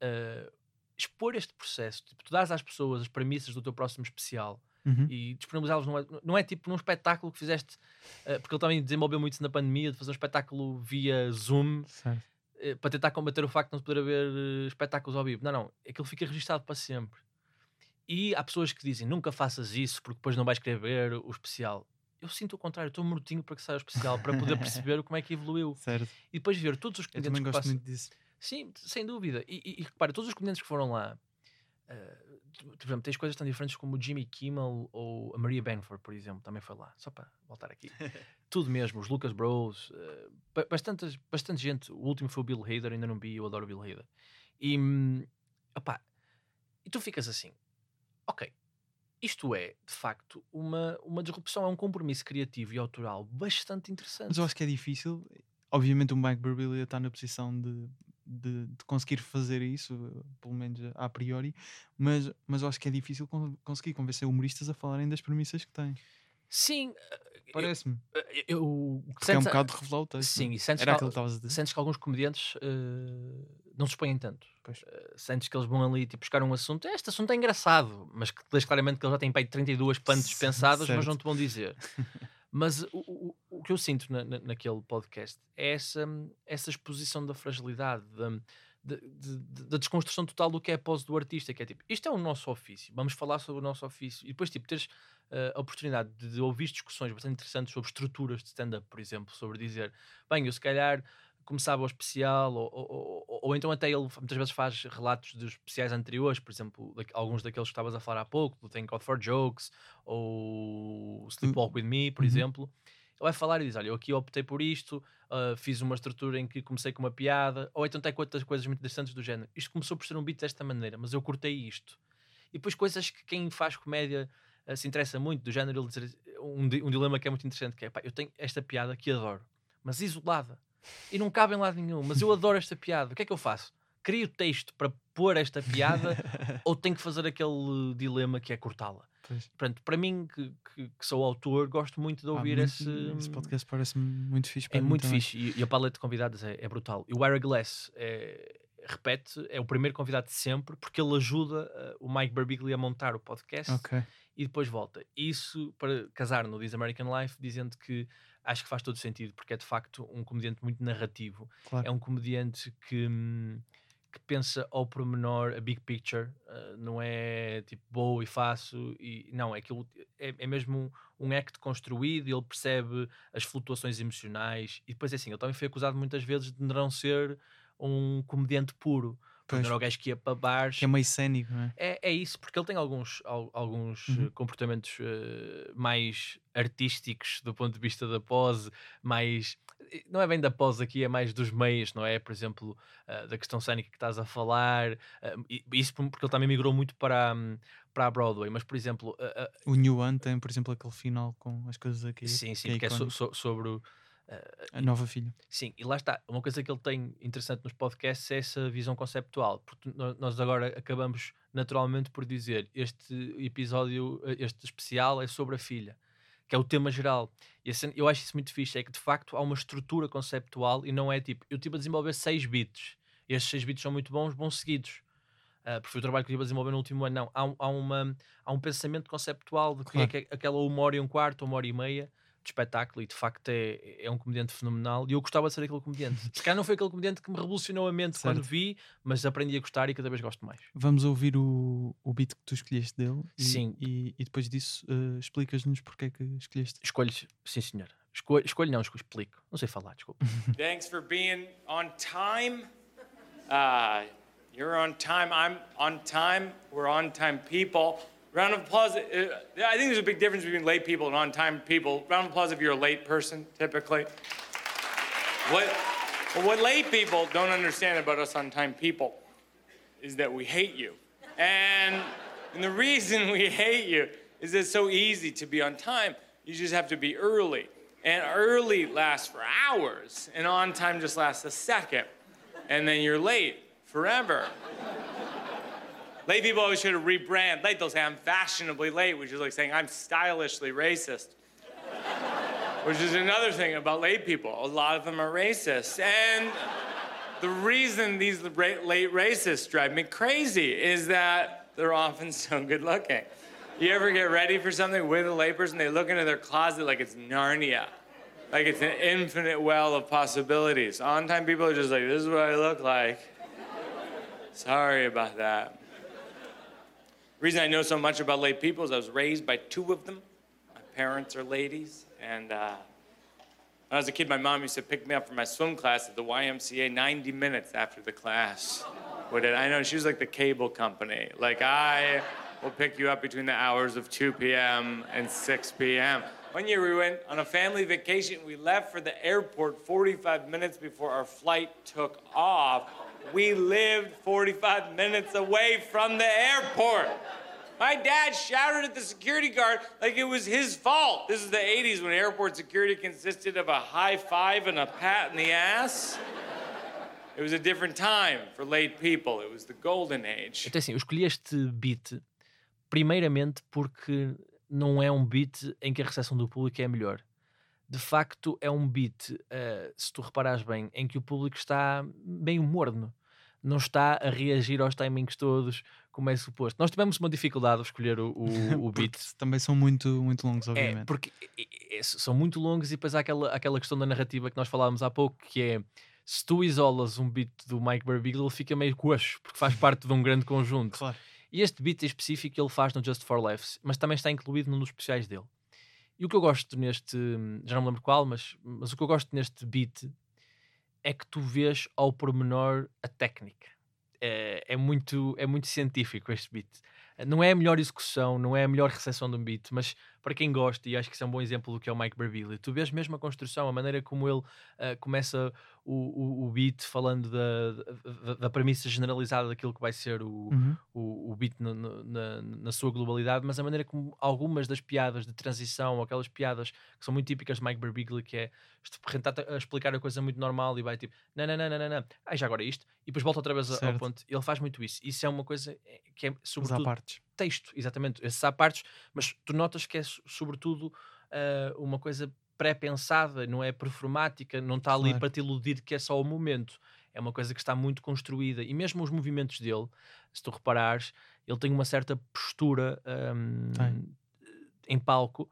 ah, expor este processo, tipo, tu dás às pessoas as premissas do teu próximo especial Uhum. e disponibilizá-los não é, não é tipo num espetáculo que fizeste, ah, porque ele também desenvolveu muito isso na pandemia, de fazer um espetáculo via Zoom eh, para tentar combater o facto de não se poder haver eh, espetáculos ao vivo. Não, não, aquilo fica registado para sempre. E há pessoas que dizem nunca faças isso porque depois não vais querer ver o especial. Eu sinto o contrário, estou mortinho para que saia o especial, para poder perceber como é que evoluiu. Certo. E depois ver todos os comediantes que passam. Sim, sem dúvida. E, e, e repara, todos os comediantes que foram lá, eh, tu- por exemplo, tens coisas tão diferentes como o Jimmy Kimmel ou a Maria Benford, por exemplo, também foi lá. Só para voltar aqui. Tudo mesmo, os Lucas Bros, eh, ba- bastante, bastante gente. O último foi o Bill Hader, ainda não vi, eu adoro o Bill Hader. E, hum, opá, e tu ficas assim, ok, isto é, de facto, uma, uma disrupção, é um compromisso criativo e autoral bastante interessante. Mas eu acho que é difícil. Obviamente o Mike Birbiglia está na posição de, de, de conseguir fazer isso, eh, pelo menos a priori, mas, mas eu acho que é difícil con- conseguir convencer humoristas a falarem das premissas que têm. Sim, eh, eu- Parece-me. eu, eu, Porque é um bocado de revelar o texto. Sim, é? e sentes, Era que, que a sentes que alguns comediantes eh, não se expõem tanto. Pois. Eh, sentes que eles vão ali tipo, buscar um assunto. Este assunto é engraçado, mas que deixa claramente que eles já têm pai 32 punts C- pensadas, mas certo. não te vão dizer. mas o, o, o que eu sinto na, na- naquele podcast é essa, essa exposição da fragilidade, da, de- de- de- da desconstrução total do que é a pose do artista, que é tipo, isto é o nosso ofício, vamos falar sobre o nosso ofício. E depois, tipo, teres eh, a oportunidade de, de ouvir discussões bastante interessantes sobre estruturas de stand-up, por exemplo, sobre dizer, bem, eu se calhar começava o especial, ou, ou, ou- ou então até ele muitas vezes faz relatos dos especiais anteriores, por exemplo, da- alguns daqueles que estavas a falar há pouco, do Thank God for Jokes, ou Sleepwalk With Me, por Uhum. exemplo. Vai falar e diz: Olha, eu aqui optei por isto, ah, fiz uma estrutura em que comecei com uma piada, ou então tem outras coisas muito interessantes do género. Isto começou por ser um beat desta maneira, mas eu cortei isto. E depois coisas que quem faz comédia ah, se interessa muito, do género, ele dizer um, um dilema que é muito interessante, que é, pá, eu tenho esta piada que adoro, mas isolada, e não cabe em lado nenhum, mas eu adoro esta piada, o que é que eu faço? Crio texto para pôr esta piada ou tenho que fazer aquele dilema que é cortá-la? Pois. Portanto, para mim, que, que- que sou autor, gosto muito de Ah, ouvir muito- esse. Esse podcast parece-me muito fixe. para É muito também. fixe e, e a paleta de convidados é, é brutal. E o Ira Glass é, repete, é o primeiro convidado de sempre porque ele ajuda uh, o Mike Birbiglia a montar o podcast Ok. e depois volta. Isso para casar no This American Life, dizendo que acho que faz todo sentido porque é de facto um comediante muito narrativo. Claro. É um comediante que, hum, que pensa ao pormenor, a big picture, uh, não é tipo boa e faço, e não, é aquilo é, é mesmo um, um act construído e ele percebe as flutuações emocionais. E depois é assim, ele também foi acusado muitas vezes de não ser um comediante puro, Pois. era o gajo que ia para bares. Que é meio cénico, não é? É, é isso, porque ele tem alguns, al- alguns Uhum. eh, comportamentos eh, mais artísticos do ponto de vista da pose, mais. Não é bem da pós aqui, é mais dos meios, não é? Por exemplo, uh, da questão cénica que estás a falar. Uh, isso porque ele também migrou muito para, um, para a Broadway. Mas, por exemplo. Uh, o New One tem, por exemplo, aquele final com as coisas aqui. Sim, sim, que é, é so, so, sobre. O, a nova filha. Sim, e lá está. Uma coisa que ele tem interessante nos podcasts é essa visão conceptual. Porque nós agora acabamos naturalmente por dizer este episódio, este especial é sobre a filha que é o tema geral. E assim, eu acho isso muito fixe, é que de facto há uma estrutura conceptual e não é tipo, eu estive a desenvolver 6 bits, e estes 6 bits são muito bons, bons seguidos. Uh, porque foi o trabalho que eu estive a desenvolver no último ano. Não, há, há, uma, há um pensamento conceptual de que claro. é aquela uma hora e um quarto, uma hora e meia, de espetáculo e de facto é, é um comediante fenomenal e eu gostava de ser aquele comediante. Se calhar não foi aquele comediante que me revolucionou a mente certo. quando vi, mas aprendi a gostar e cada vez gosto mais. Vamos ouvir o, o beat que tu escolheste dele e, sim. E, e depois disso uh, explicas-nos porque é que escolheste. Escolhes, sim senhor. Escolho, escolho não, escolho, explico. Não sei falar, desculpa. Thanks for being on time. Uh, you're on time, I'm on time, we're on time people. Round of applause. Uh, I think there's a big difference between late people and on time people. Round of applause if you're a late person, typically. What, what late people don't understand about us on time people is that we hate you. And, and the reason we hate you is it's so easy to be on time. You just have to be early. And early lasts for hours, and on time just lasts a second. And then you're late forever. Late people always should rebrand. Late, they'll say, I'm fashionably late, which is like saying I'm stylishly racist. which is another thing about late people. A lot of them are racist. And the reason these late racists drive me crazy is that they're often so good looking. You ever get ready for something with a layperson? They look into their closet like it's Narnia, like it's an infinite well of possibilities. On time people are just like, this is what I look like. Sorry about that. Reason I know so much about late people is I was raised by two of them. My parents are ladies, and uh, when I was a kid, my mom used to pick me up from my swim class at the YMCA 90 minutes after the class. What did I know? She was like the cable company. Like I will pick you up between the hours of 2 p.m. and 6 p.m. One year we went on a family vacation. We left for the airport 45 minutes before our flight took off we lived 45 minutes away from the airport. My dad shouted at the security guard like it was his fault. This is the 80s when airport security consisted of a high five and a pat in the ass. It was a different time for late people. It was the golden age. Então assim, eu escolhi este beat primeiramente porque não é um beat em que a recepção do público é melhor. De facto é um beat, uh, se tu reparares bem, em que o público está meio morno. Não está a reagir aos timings todos como é suposto. Nós tivemos uma dificuldade a escolher o, o, o beat. também são muito, muito longos, é, obviamente. É, porque é, são muito longos e depois há aquela, aquela questão da narrativa que nós falávamos há pouco, que é se tu isolas um beat do Mike Birbiglia, ele fica meio coxo, porque faz parte de um grande conjunto. Claro. E este beat em específico ele faz no Just for Laughs, mas também está incluído num dos especiais dele. E o que eu gosto neste, já não me lembro qual, mas, mas o que eu gosto neste beat é que tu vês ao pormenor a técnica. É, é, muito, é muito científico este beat. Não é a melhor execução, não é a melhor recepção de um beat, mas para quem gosta, e acho que isso é um bom exemplo do que é o Mike Birbiglia, tu vês mesmo a construção, a maneira como ele uh, começa o, o, o, beat falando da, da, da, premissa generalizada daquilo que vai ser o, uhum. o, o, beat no, no, na, na, sua globalidade, mas a maneira como algumas das piadas de transição, aquelas piadas que são muito típicas de Mike Birbiglia, que é tentar a explicar a coisa muito normal e vai tipo, não, não, não, não, não, não. Ah, já agora isto, e depois volta outra vez certo. ao ponto. Ele faz muito isso. Isso é uma coisa eh, que é sobretudo partes. Texto, exatamente, esses há partes, mas tu notas que é sobretudo uh, uma coisa pré-pensada, não é performática, não está ali claro. para te iludir que é só o momento. É uma coisa que está muito construída. E mesmo os movimentos dele, se tu reparares, ele tem uma certa postura um, em palco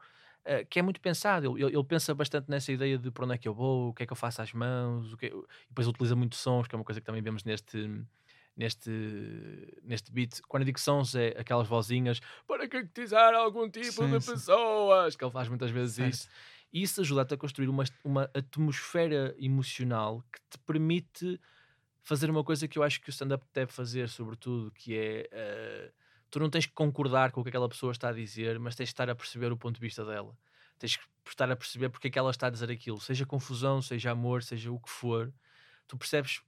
uh, que é muito pensado. Ele, ele, pensa bastante nessa ideia de para onde é que eu vou, o que é que eu faço às mãos, o que, é, e depois utiliza muito sons, que é uma coisa que também vemos neste neste, neste beat. Quando eu digo sons, é aquelas vozinhas para concretizar algum tipo sim, de sim. pessoas, que ele faz muitas vezes certo. isso. E isso ajuda-te a construir uma, uma atmosfera emocional que te permite fazer uma coisa que eu acho que o stand-up deve fazer, sobretudo, que é. Uh, tu não tens que concordar com o que aquela pessoa está a dizer, mas tens de estar a perceber o ponto de vista dela. tens que estar a perceber porque é que ela está a dizer aquilo, seja confusão, seja amor, seja o que for, tu percebes,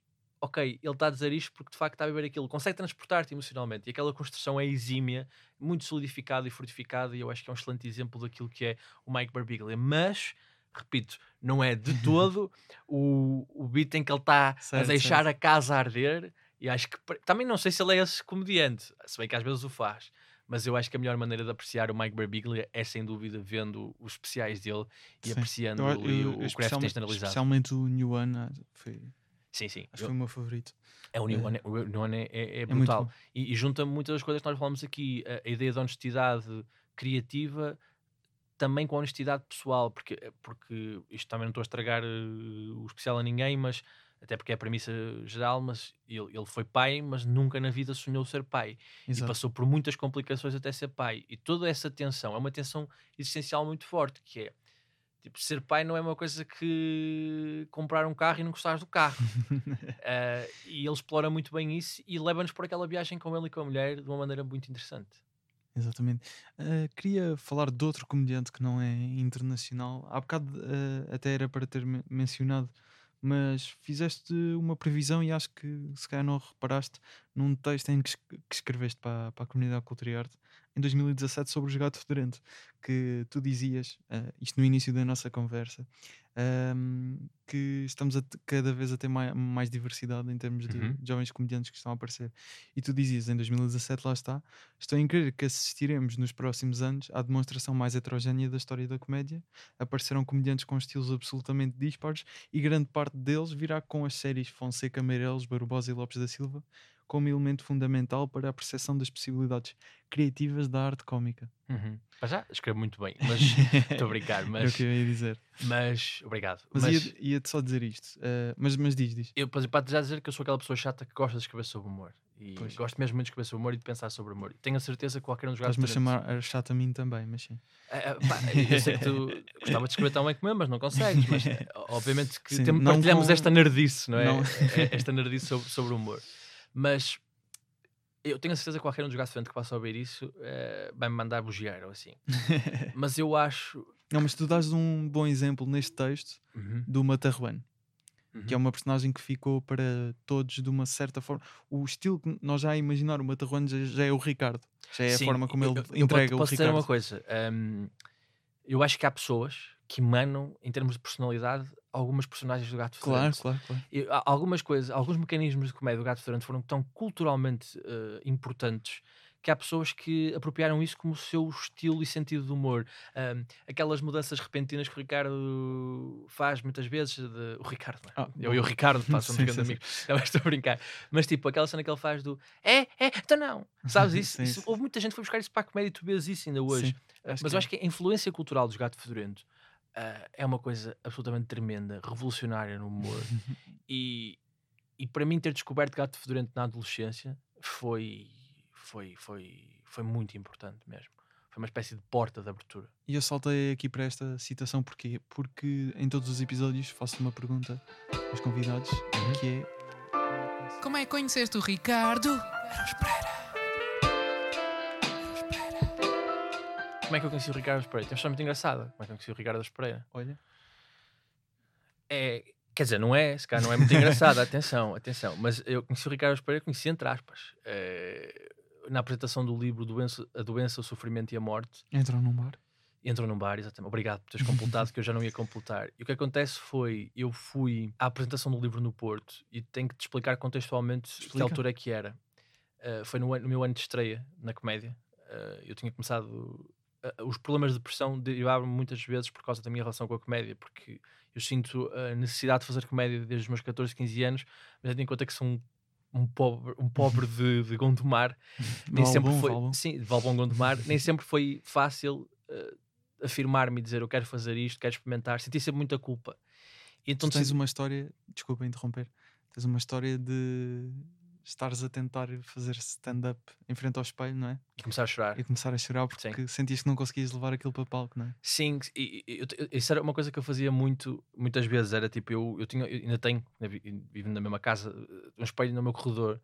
ok, ele está a dizer isto porque de facto está a viver aquilo, consegue transportar-te emocionalmente e aquela construção é exímia, muito solidificada e fortificada, e eu acho que é um excelente exemplo daquilo que é o Mike Birbiglia, mas repito, não é de todo o, o beat em que ele está a deixar certo. a casa arder. E acho que também não sei se ele é esse comediante, se bem que às vezes o faz. Mas eu acho que a melhor maneira de apreciar o Mike Birbiglia é sem dúvida vendo os especiais dele e Sim. apreciando Eu- ali eu- o, o craft externalizado. especialmente o New One ah, foi, Sim, sim. acho que foi o meu favorito. é o New é- One, é- o New One é, é- é É brutal. e, e junta muitas das coisas que nós falamos aqui. A, a ideia de honestidade criativa também com a honestidade pessoal, porque, porque isto também não estou a estragar eh, o especial a ninguém, mas até porque é a premissa geral, mas ele, ele foi pai, mas nunca na vida sonhou ser pai. E Exato. passou por muitas complicações até ser pai. E toda essa tensão é uma tensão existencial muito forte, que é tipo, ser pai não é uma coisa que comprar um carro e não gostares do carro. Eh, e ele explora muito bem isso e leva-nos por aquela viagem com ele e com a mulher de uma maneira muito interessante. Exatamente. Ah, queria falar de outro comediante que não é internacional. Há bocado ah, até era para ter men- mencionado, mas fizeste uma previsão e acho que se calhar não reparaste num texto em que, que escreveste para, para a comunidade Cultura e Arte em 2017 sobre os gatos fedorento, que tu dizias, ah, isto no início da nossa conversa, ahm, que estamos a cada vez a ter mai- mais, diversidade em termos de Uhum. jovens comediantes que estão a aparecer. E tu dizias em 2017, lá está, Estou em crer que assistiremos nos próximos anos à demonstração mais heterogénea da história da comédia. Aparecerão comediantes com estilos absolutamente dispares e grande parte deles virá com as séries Fonseca, Meireles, Barbosa e Lopes da Silva como elemento fundamental para a percepção das possibilidades criativas da arte cómica. Uhum. Mas já escrevo muito bem, mas estou a brincar, Era o mas, que eu ia dizer. mas obrigado. Mas, Mas, ia- ia-te só dizer isto. eh, mas, mas diz, diz. eu para já dizer que eu sou aquela pessoa chata que gosta de escrever sobre humor. E Pois. gosto mesmo muito de escrever sobre humor e de pensar sobre humor. E tenho a certeza que qualquer um dos Estás-me a gatos chamar a chata a mim também, mas sim. É, é, pá, eu sei que tu gostava de escrever tão bem como eu, mas não consegues. Mas é, obviamente que Sim, tem- não partilhamos com- esta nerdice, não é? não. É- Esta nerdice sobre, sobre o humor. Mas eu tenho a certeza que qualquer um dos frente que possa ouvir isso eh, vai-me mandar bugiar ou assim. Mas eu acho. Não, mas tu dás um bom exemplo neste texto Uhum, do Matarruano. que é uhum. uma personagem que ficou para todos de uma certa forma. O estilo que nós já a imaginar o Matarruano já, já é o Ricardo. Já é Sim, a forma como eu- ele eu- eu entrega posso, o posso dizer Ricardo. uma coisa. hum, eu acho que há pessoas que emanam, em termos de personalidade, algumas personagens do Gato Claro, Fedorento. claro, claro. E algumas coisas, alguns mecanismos de comédia do Gato Fedorento foram tão culturalmente eh, importantes que há pessoas que apropriaram isso como o seu estilo e sentido de humor. Ahm, aquelas mudanças repentinas que o Ricardo faz muitas vezes. de- o Ricardo, não é? Ah, eu e o Ricardo, pá, somos grandes amigos. Não, estou a brincar. Mas tipo, aquela cena que ele faz do é, é, então não. Sabes isso? Sim, Isso- sim. Houve muita gente que foi buscar isso para a comédia e tu vês isso ainda hoje. Sim, Mas que eu é. acho que a influência cultural dos Gato Fedorento ah, é uma coisa absolutamente tremenda, revolucionária no humor. e, e para mim ter descoberto Gato Fedorento na adolescência foi, foi, foi, foi muito importante mesmo. Foi uma espécie de porta de abertura. E eu saltei aqui para esta citação porquê? Porque em todos os episódios faço uma pergunta aos convidados Uhum. que é Como é que conheceste o Ricardo? Como é que eu conheci o Ricardo Pereira? Tem uma história muito engraçada. Como é que eu conheci o Ricardo Pereira? olha, É, quer dizer, não é, se calhar não é muito engraçada, atenção, atenção. Mas eu conheci o Ricardo Pereira, conheci entre aspas. eh, na apresentação do livro doença, A Doença, o Sofrimento e a Morte, entram num bar. entrou num bar, exatamente. Obrigado por teres completado, que eu já não ia completar. E o que acontece foi, eu fui à apresentação do livro no Porto e tenho que te explicar contextualmente que Explica. altura é que era. Uh, foi no, no meu ano de estreia na comédia. Uh, eu tinha começado. Uh, os problemas de depressão derivavam muitas vezes por causa da minha relação com a comédia, porque eu sinto a necessidade de fazer comédia desde os meus 14, 15 anos, mas tendo em conta que sou um, um pobre, um pobre de, de Gondomar, nem sempre foi sim, de Valbom Gondomar, nem sempre foi fácil eh, afirmar-me e dizer eu quero fazer isto, quero experimentar, senti sempre muita culpa. E então tu tens uma história, desculpa interromper, tens uma história de estares a tentar fazer stand-up em frente ao espelho, não é? e começar a chorar. E começar a chorar porque sentias que não conseguias levar aquilo para palco, não é? Sim, e, e- eu- isso era uma coisa que eu fazia muito, muitas vezes. Era tipo, eu, eu, tinha, eu ainda tenho, né, vi- vivo na mesma casa, eh, um espelho no meu corredor.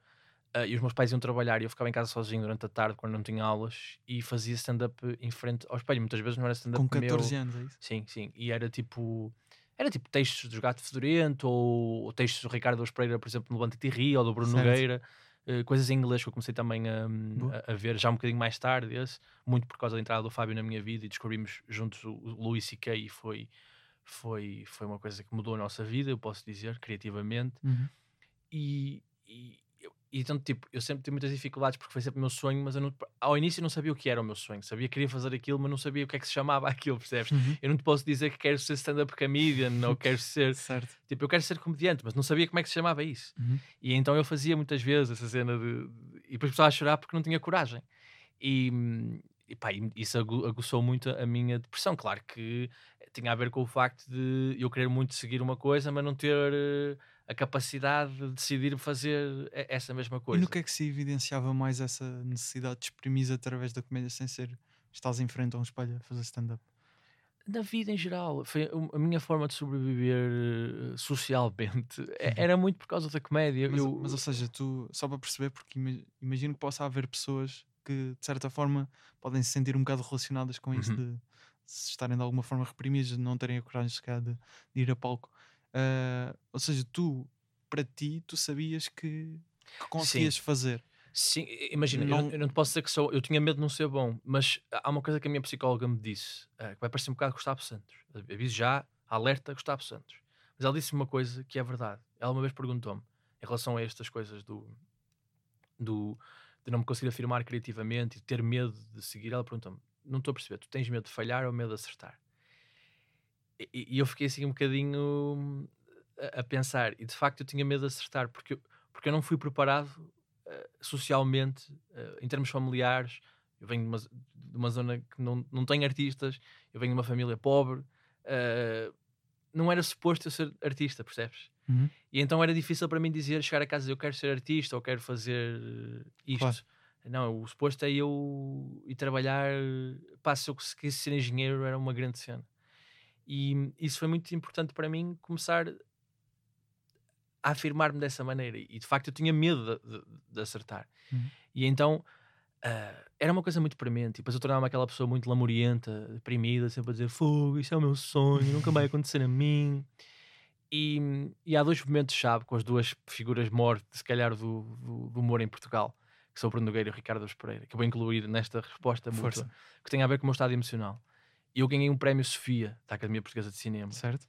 Uh, e os meus pais iam trabalhar e eu ficava em casa sozinho durante a tarde quando não tinha aulas e fazia stand-up em frente ao espelho. Muitas vezes não era stand-up Com 14 meu. anos, é isso? Sim, sim. E era tipo. Era tipo textos do Gato Fedorento ou, ou textos do Ricardo Aros Pereira, por exemplo, no Levante e Ri ou do Bruno Certo. Nogueira. eh, coisas em inglês que eu comecei também a, Boa. a, a ver já um bocadinho mais tarde, esse, muito por causa da entrada do Fábio na minha vida e descobrimos juntos o, o Louis C.K. e foi, foi, foi uma coisa que mudou a nossa vida, eu posso dizer, criativamente. Uhum. E, e, e então, tipo, eu sempre tive muitas dificuldades porque foi sempre o meu sonho, mas eu não- ao início eu não sabia o que era o meu sonho. Sabia que queria fazer aquilo, mas não sabia o que é que se chamava aquilo, percebes? Uhum. Eu não te posso dizer que quero ser stand-up comedian ou quero ser. Certo. Tipo, eu quero ser comediante, mas não sabia como é que se chamava isso. Uhum. E então eu fazia muitas vezes essa cena de. e depois começava a chorar porque não tinha coragem. E, e pá, isso agu- aguçou muito a minha depressão. Claro que tinha a ver com o facto de eu querer muito seguir uma coisa, mas não ter eh, a capacidade de decidir fazer e- essa mesma E coisa. no que é que se evidenciava mais essa necessidade de exprimir através da comédia sem ser estás em frente a um espelho a fazer stand-up? Na vida em geral, foi a minha forma de sobreviver eh, socialmente eh, era muito por causa da comédia. Mas, eu, mas, ou seja, tu, só para perceber, porque ima- imagino que possa haver pessoas que de certa forma podem se sentir um bocado relacionadas com isso Uhum. de se estarem de alguma forma reprimidos, de não terem a coragem de, de ir a palco. Ah, ou seja, tu, para ti, tu sabias que, que conseguias fazer. Sim, imagina, eu Não- não, eu não te posso dizer que sou. Eu tinha medo de não ser bom, mas há uma coisa que a minha psicóloga me disse, eh, que vai parecer um bocado Gustavo Santos. Aviso já, alerta Gustavo Santos. Mas ela disse-me uma coisa que é verdade. Ela uma vez perguntou-me, em relação a estas coisas do, do de não me conseguir afirmar criativamente e ter medo de seguir, ela perguntou-me: Não estou a perceber, tu tens medo de falhar ou medo de acertar? E, e eu fiquei assim um bocadinho hum, a, a pensar, e de facto eu tinha medo de acertar, porque eu, porque eu não fui preparado eh, socialmente, eh, em termos familiares. Eu venho de uma, de uma zona que não, não tem artistas, eu venho de uma família pobre, eh, não era suposto eu ser artista, percebes? Uhum. E então era difícil para mim dizer, chegar a casa e dizer eu quero ser artista ou quero fazer isto. Claro. Não, o suposto é eu ir trabalhar. Pá, se eu conseguisse ser engenheiro era uma grande cena. E isso foi muito importante para mim começar a afirmar-me dessa maneira. E de facto eu tinha medo de, de- de acertar. Uhum. E então ah, era uma coisa muito premente. E depois eu tornava-me aquela pessoa muito lamurienta, deprimida, sempre a dizer: Fogo, isso é o meu sonho, nunca vai acontecer a mim. E, e há dois momentos-chave com as duas figuras mortes, se calhar, do, do, do humor em Portugal, que são o Bruno Nogueira e o Ricardo Pereira, que eu vou incluir nesta resposta mútua, Força. que tem a ver com o meu estado emocional. Eu ganhei um prémio Sofia da Academia Portuguesa de Cinema. Certo?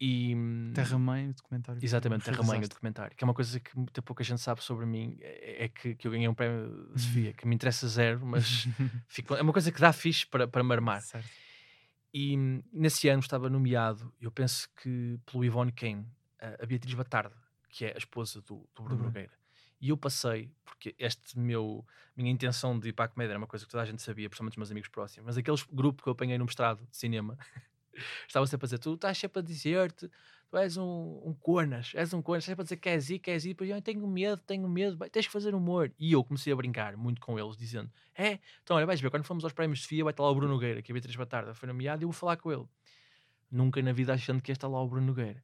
E, hum, Terra-mãe, o documentário. Exatamente, Terra Mãe, o documentário. Que é uma coisa que muita pouca gente sabe sobre mim. É, é que, que eu ganhei um prémio de Sofia, que me interessa zero, mas fico- é uma coisa que dá fixe para, para me armar. Certo. E hum, nesse ano estava nomeado, eu penso que pelo Ivone Kane, a, a Beatriz Batarda, que é a esposa do, do Bruno Bruno. Nogueira. E eu passei, porque este meu, minha intenção de ir para a comédia era uma coisa que toda a gente sabia, principalmente os meus amigos próximos, mas aqueles grupo que eu apanhei no mestrado de cinema, estava sempre a dizer, tu estás sempre a dizer-te, tu és um, um cornas, és um cornas, sempre a dizer que és ir, que és ir, depois eu tenho medo, tenho medo, vai, tens que fazer humor. E eu comecei a brincar muito com eles, dizendo, é, então olha, vais ver, quando fomos aos prémios de Sofia, vai estar lá o Bruno Nogueira, que a Beatriz Batarda foi nomeado, e eu vou falar com ele. Nunca na vida achando que ia estar lá o Bruno Nogueira.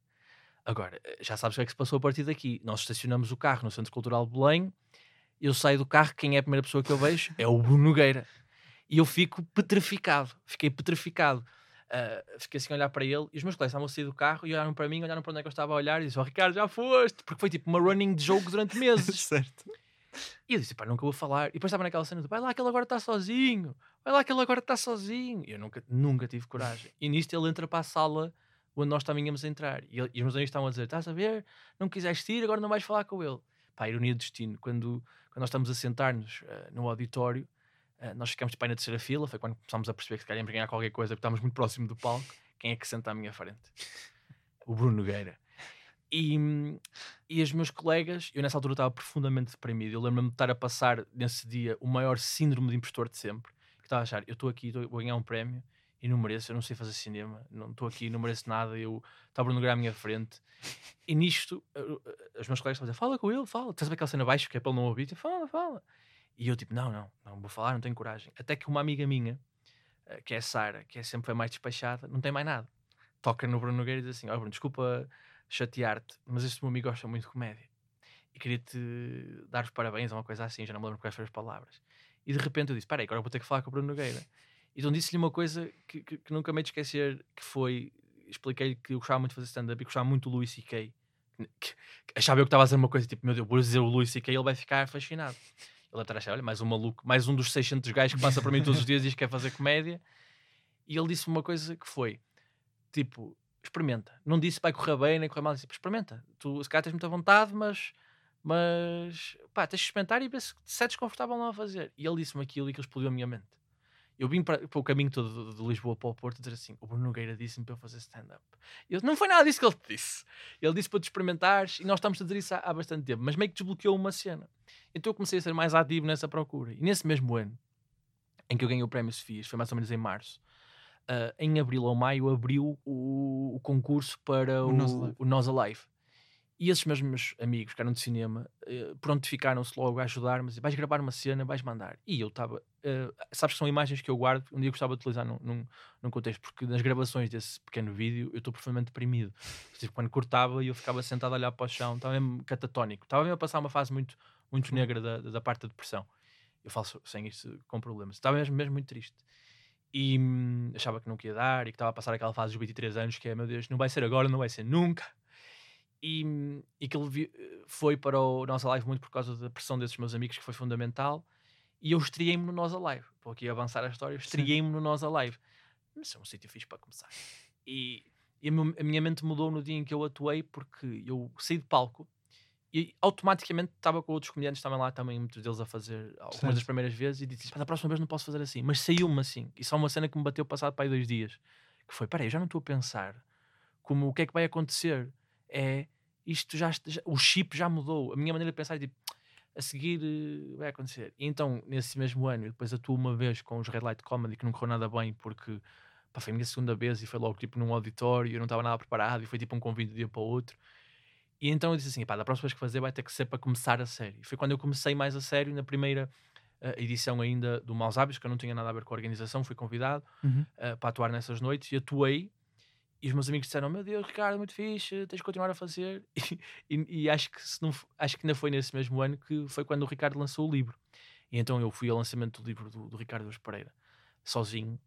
Agora, eh, já sabes o que é que se passou a partir daqui. Nós estacionamos o carro no Centro Cultural de Belém, eu saio do carro, quem é a primeira pessoa que eu vejo? É o Bruno Nogueira. E eu fico petrificado, fiquei petrificado. Ah, fiquei assim a olhar para ele e os meus colegas estavam a sair do carro e olharam para mim, olharam para onde é que eu estava a olhar e disse: Oh Ricardo, já foste! Porque foi tipo uma running de jogo durante meses. certo. E eu disse, pá, nunca vou falar. E depois estava naquela cena do, vai lá que ele agora está sozinho. Vai lá que ele agora está sozinho. E eu nunca, nunca tive coragem. E nisto ele entra para a sala onde nós também íamos entrar. E, e os meus amigos estavam a dizer, estás a ver? Não quiseste ir, agora não vais falar com ele. Pá, a ironia do destino. Quando, quando nós estamos a sentar-nos eh, no auditório, eh, nós ficamos aí na terceira fila. Foi quando começámos a perceber que se calhar ganhar qualquer coisa, porque estávamos muito próximo do palco. Quem é que senta à minha frente? O Bruno Nogueira. E, e os meus colegas, eu nessa altura estava profundamente deprimido. Eu lembro-me de estar a passar nesse dia o maior síndrome de impostor de sempre. Que estava a achar, eu estou aqui, vou ganhar um prémio e não mereço, eu não sei fazer cinema, não estou aqui, não mereço nada. Eu estava Bruno Nogueira à minha frente. E nisto, eh, os meus colegas estavam a dizer, fala com ele, fala. Estás a ver aquela cena baixo que é para ele não ouvir? Tipo, Fala, fala. E eu tipo, não, não, não vou falar, não tenho coragem. Até que uma amiga minha, eh, que é Sara, que é sempre foi mais despachada, não tem mais nada. Toca no Bruno Nogueira e diz assim: Ó Bruno, desculpa chatear-te, mas este meu amigo gosta muito de comédia. e queria-te dar os parabéns ou uma coisa assim, já não me lembro quais foram as palavras. E de repente eu disse: Espera aí, agora vou ter que falar com o Bruno Nogueira. Então disse-lhe uma coisa que, que, que nunca me esquecer, que foi, expliquei-lhe que eu gostava muito de fazer stand-up e gostava muito do Louis C.K. Achava eu que estava a dizer uma coisa, tipo, meu Deus, vou dizer o Louis C.K. ele vai ficar fascinado. Ele deve estar a olha, mais um maluco, mais um dos 600 gajos que passa para mim todos os dias e diz que quer fazer comédia. E ele disse uma coisa que foi, tipo, experimenta. Não disse vai correr bem nem correr mal, disse, experimenta. Tu, se calhar tens muita vontade, mas, mas, pá, tens de experimentar e ver se te sentes confortável não a fazer. E ele disse-me aquilo e que explodiu a minha mente. Eu vim para, para o caminho todo de, de Lisboa para o Porto dizer assim: o Bruno Nogueira disse-me para eu fazer stand-up. Eu, Não foi nada disso que ele te disse. Ele disse para tu experimentares e nós estamos a dizer isso há, há bastante tempo, mas meio que desbloqueou uma cena. Então eu comecei a ser mais ativo nessa procura. E nesse mesmo ano, em que eu ganhei o Prémio Sofias, foi mais ou menos em março, uh, em abril ou maio abriu o, o concurso para O o, Nós Alive. o Nós Alive. E esses mesmos amigos que eram de cinema uh, prontificaram-se logo a ajudar-me, vais gravar uma cena, vais mandar. E eu estava, uh, sabes que são imagens que eu guardo, um dia gostava de utilizar num, num, num contexto, porque nas gravações desse pequeno vídeo eu estou profundamente deprimido. Tipo, quando cortava e eu ficava sentado a olhar para o chão, estava mesmo catatónico, estava mesmo a passar uma fase muito, muito negra da, da parte da depressão. Eu falo sem isso com problemas. Estava mesmo, mesmo muito triste. E hum, achava que não queria dar e que estava a passar aquela fase dos 23 anos que é, meu Deus, não vai ser agora, não vai ser nunca. E, e que ele foi para o Nossa Live muito por causa da pressão desses meus amigos, que foi fundamental. E eu estreiei-me no Nós Alive. Vou aqui avançar a história. Estreiei-me no Nós Alive. Mas é um sítio fixe para começar. E, e a, minha mente mudou no dia em que eu atuei, porque eu saí de palco e automaticamente estava com outros comediantes também lá, também muitos deles a fazer algumas das Certo. primeiras vezes, e disse: "Pá, da próxima vez não posso fazer assim. Mas saiu-me assim. E só uma cena que me bateu passado para aí dois dias. Que foi: peraí, eu já não estou a pensar como o que é que vai acontecer. É isto já, já- o chip já mudou. A minha maneira de pensar é tipo, a seguir eh, vai acontecer. E então, nesse mesmo ano, eu depois atuo uma vez com os Red Light Comedy, que não correu nada bem, porque pá, foi a minha segunda vez e foi logo tipo num auditório, eu não estava nada preparado e foi tipo um convite de um dia para o outro. E então eu disse assim: pá, da próxima vez que fazer vai ter que ser para começar a sério. E foi quando eu comecei mais a sério, na primeira eh, edição ainda do Maus Hábitos, que eu não tinha nada a ver com a organização, fui convidado Uhum. eh, para atuar nessas noites e atuei. E os meus amigos disseram: Meu Deus, Ricardo, muito fixe, tens de continuar a fazer. E, e- e acho, que se não, acho que ainda foi nesse mesmo ano que foi quando o Ricardo lançou o livro. E então eu fui ao lançamento do livro do, do Ricardo Luz Pereira, sozinho.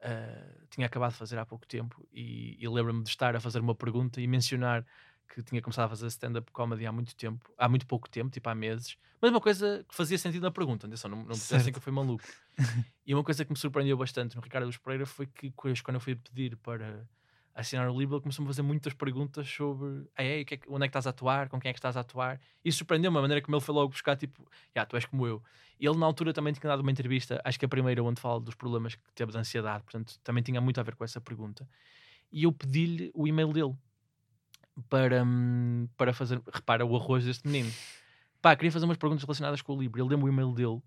eh, tinha acabado de fazer há pouco tempo e, e lembro-me de estar a fazer uma pergunta e mencionar que tinha começado a fazer stand-up comedy há muito tempo, há muito pouco tempo, tipo há meses, mas uma coisa que fazia sentido na pergunta, atenção, não, não pensem que eu fui maluco. e uma coisa que me surpreendeu bastante no Ricardo Luz Pereira foi que quando eu fui pedir para assinar o livro, ele começou-me a fazer muitas perguntas sobre "Ah, é, o que é onde é que estás a atuar, com quem é que estás a atuar. E surpreendeu-me a maneira como ele foi logo buscar, tipo, já, tu és como eu. E ele na altura também tinha dado uma entrevista, acho que a primeira onde fala dos problemas que teve de ansiedade, portanto também tinha muito a ver com essa pergunta. E eu pedi-lhe o e-mail dele para, hum, para fazer, repara, o arroz deste menino. Pá, queria fazer umas perguntas relacionadas com o livro. Ele deu-me o e-mail dele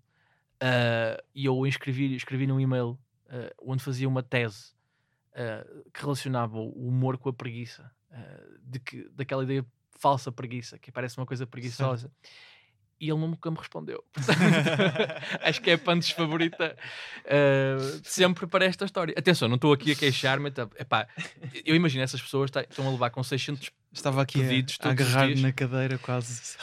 ah, e eu escrevi, escrevi num e-mail ah, onde fazia uma tese ah, que relacionava o humor com a preguiça, ah, de que, daquela ideia falsa preguiça, que parece uma coisa preguiçosa. E ele nunca me respondeu. Acho que é a punch favorita ah, sempre para esta história. Atenção, não estou aqui a queixar-me. tá- epá, eu imagino essas pessoas tá- estão a levar com 600 Estava aqui Pedidos a, a agarrar na cadeira quase.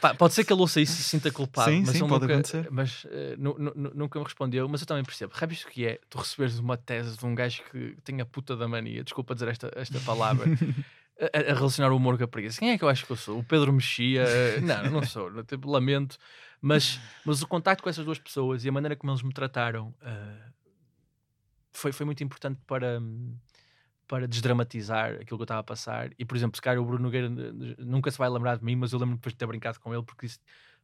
Pá, pode ser que ele ouça isso e se sinta culpado, Sim, mas sim, ele pode nunca, acontecer. mas, nu- nunca me respondeu. Mas eu também percebo. Sabe isto que é? Tu receberes uma tese de um gajo que tem a puta da mania, desculpa dizer esta, esta palavra, a, a relacionar o humor com a preguiça. Quem é que eu acho que eu sou? O Pedro Mexia? Não, não sou. tipo, lamento. Mas, mas o contacto com essas duas pessoas e a maneira como eles me trataram eh, foi, foi muito importante para. Para desdramatizar aquilo que eu estava a passar. E, por exemplo, se calhar o Bruno Nogueira nunca se vai lembrar de mim, mas eu lembro depois de ter brincado com ele, porque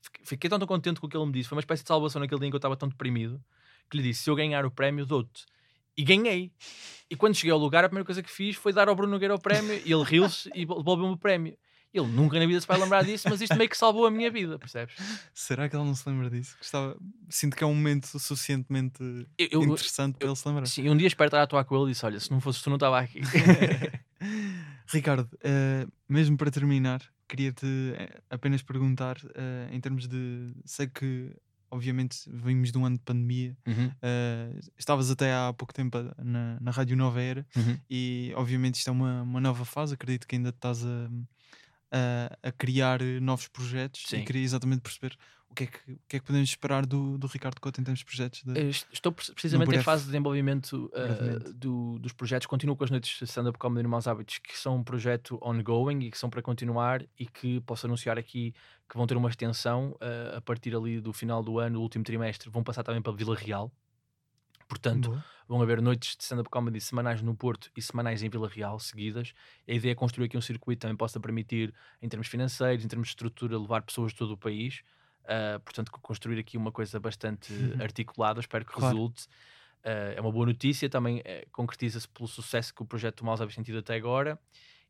fiquei- fiquei tão, tão contente com o que ele me disse. Foi uma espécie de salvação naquele dia em que eu estava tão deprimido, que lhe disse: se eu ganhar o prémio, dou-te. E ganhei. E quando cheguei ao lugar, a primeira coisa que fiz foi dar ao Bruno Nogueira o prémio, e ele riu-se e devolveu-me o prémio. Ele nunca na vida se vai lembrar disso, mas isto meio que salvou a minha vida, percebes? Será que ele não se lembra disso? Gostava... Sinto que é um momento suficientemente Eu, eu- interessante para ele se lembrar. sim, um dia espero estar a atuar com ele e disse: Olha, se não fosses tu, não estava aqui. Ricardo, eh, mesmo para terminar, queria-te eh, apenas perguntar, eh, em termos de. Sei que, obviamente, vimos de um ano de pandemia, Uhum, eh, estavas até há pouco tempo na, na Rádio Nova Era uhum. e, obviamente, isto é uma, uma nova fase. Acredito que ainda estás a, a, a criar novos projetos Sim. e queria exatamente perceber o que é que, o que, é que podemos esperar do, do Ricardo Couto em termos de projetos. De... Est- Estou pre- precisamente breve- em fase de desenvolvimento brevemente. do- dos projetos. Continuo com as noites de stand-up comedy Maus Hábitos, que são um projeto ongoing e que são para continuar e que posso anunciar aqui que vão ter uma extensão eh, a partir ali do final do ano, do último trimestre, vão passar também para Vila Real. Portanto, Boa. vão haver noites de stand-up comedy semanais no Porto e semanais em Vila Real seguidas. A ideia é construir aqui um circuito que também possa permitir, em termos financeiros, em termos de estrutura, levar pessoas de todo o país. Uh, portanto, co- construir aqui uma coisa bastante articulada, espero que Uhum. Claro. resulte. Uh, é uma boa notícia, também eh, concretiza-se pelo sucesso que o projeto Maus Hábitos tem tido até agora.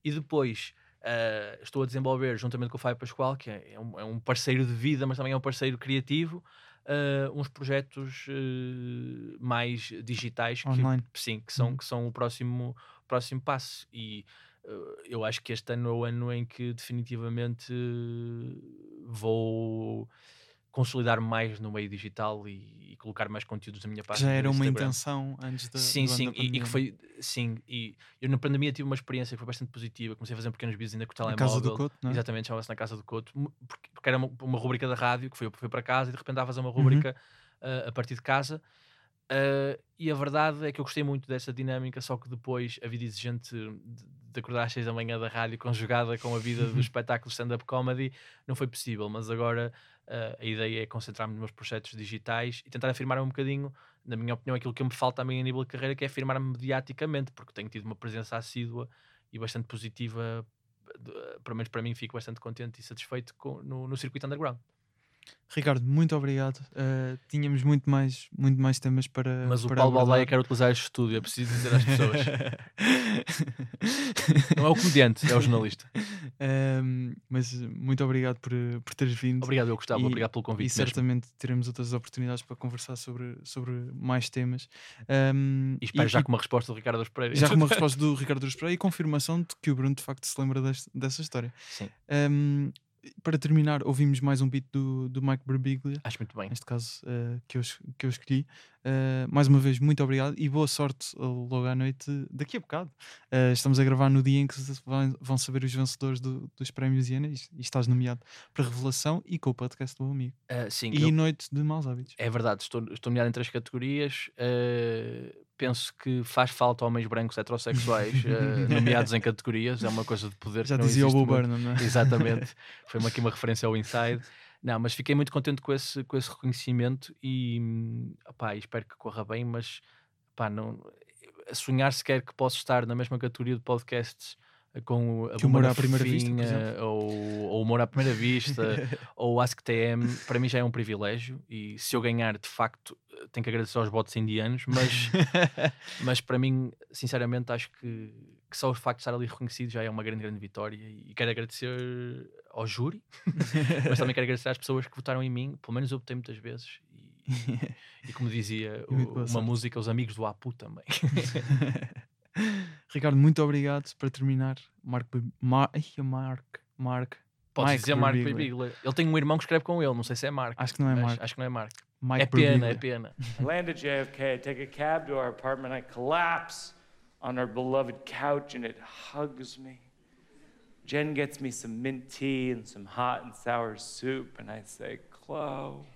E depois uh, estou a desenvolver, juntamente com o Fábio Pascoal, que é, é um, é um parceiro de vida, mas também é um parceiro criativo, uh, uns projetos uh, mais digitais que, Online. sim, que são, Uhum. que são o próximo, próximo passo. E uh, eu acho que este ano é o ano em que definitivamente vou consolidar mais no meio digital e, e colocar mais conteúdos na minha página. já era uma intenção antes da. Sim, sim, da e, e que foi, sim, e eu na pandemia tive uma experiência que foi bastante positiva. Comecei a fazer pequenos vídeos ainda com o Na telemóvel. casa do Couto, não é? Exatamente, chamava-se na casa do Couto, porque, porque era uma, uma rubrica da rádio que foi, foi para casa e de repente estava a fazer uma Uhum. rubrica ah, a partir de casa. Ah, e a verdade é que eu gostei muito dessa dinâmica, só que depois a vida exigente de, de acordar às 6 da manhã da rádio conjugada com a vida do espetáculo stand-up comedy não foi possível. Mas agora ah, a ideia é concentrar-me nos meus projetos digitais e tentar afirmar um bocadinho, na minha opinião, aquilo que me falta também a nível de carreira, que é afirmar-me mediaticamente, porque tenho tido uma presença assídua e bastante positiva. de- Pelo menos para mim, fico bastante contente e satisfeito com- no, no circuito underground. Ricardo, muito obrigado. Uh, tínhamos muito mais, muito mais temas para. Mas o para Paulo abordar. Baldeia quer utilizar este estúdio, é preciso dizer às pessoas. Não é o comediante, é o jornalista. Um, mas muito obrigado por, por teres vindo. Obrigado, eu gostava, E- obrigado pelo E convite. mesmo. certamente teremos outras oportunidades para conversar sobre, sobre mais temas. Um, E espero já com uma resposta do Ricardo Dos Pereira. já com uma resposta do Ricardo Pereira e confirmação de que o Bruno de facto se lembra deste- dessa história. Sim, Um, para terminar, ouvimos mais um beat do, do Mike Birbiglia, acho muito bem. neste caso uh, que, eu, que eu escolhi. Uh, mais uma vez, muito obrigado e boa sorte logo à noite daqui a bocado. Uh, estamos a gravar no dia em que vão, vão saber os vencedores do- dos prémios Iena e, e estás nomeado para revelação e com o podcast do amigo. Sim, E eu- noite de maus hábitos. é verdade, estou, estou nomeado em três categorias. Penso que faz falta homens brancos heterossexuais ah, nomeados em categorias, é uma coisa de poder. Já que não dizia o Bo. Burnham, não é? Exatamente. Foi aqui uma referência ao Inside. Não, mas fiquei muito contente com esse, com esse reconhecimento e opá, espero que corra bem, mas opá, não, sonhar sequer que posso estar na mesma categoria de podcasts eh, com a Que Humor à Primeira Vista, ou, ou Humor à Primeira Vista ou Ask TM, para mim já é um privilégio e se eu ganhar, de facto, eh, tenho que agradecer aos bots indianos, mas, mas para mim, sinceramente, acho que, que só o facto de estar ali reconhecido já é uma grande, grande vitória e quero agradecer ao júri, mas também quero agradecer às pessoas que votaram em mim, pelo menos eu votei muitas vezes e, e como dizia o- uma música, os amigos do Apu também. Ricardo, muito obrigado para terminar. Mark, Bi- Mar, ai, o Mark, Mark, Podes Mike dizer Mark Birbiglia. Birbiglia. Ele tem um irmão que escreve com ele, não sei se é Mark. Acho que não é Mark. Acho que não é Mark. Mike é pena, é pena. I land at JFK, I take a cab to our apartment, I collapse on our beloved couch, and it hugs me. Jen gets me some mint tea and some hot and sour soup, and I say, Chloe.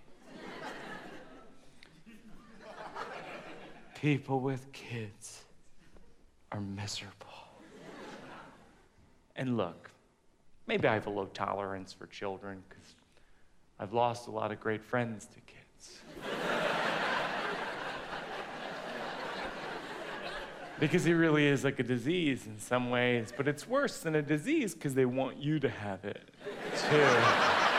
People with kids are miserable. And look, maybe I have a low tolerance for children because I've lost a lot of great friends to kids. Because it really is like a disease in some ways, but it's worse than a disease because they want you to have it too.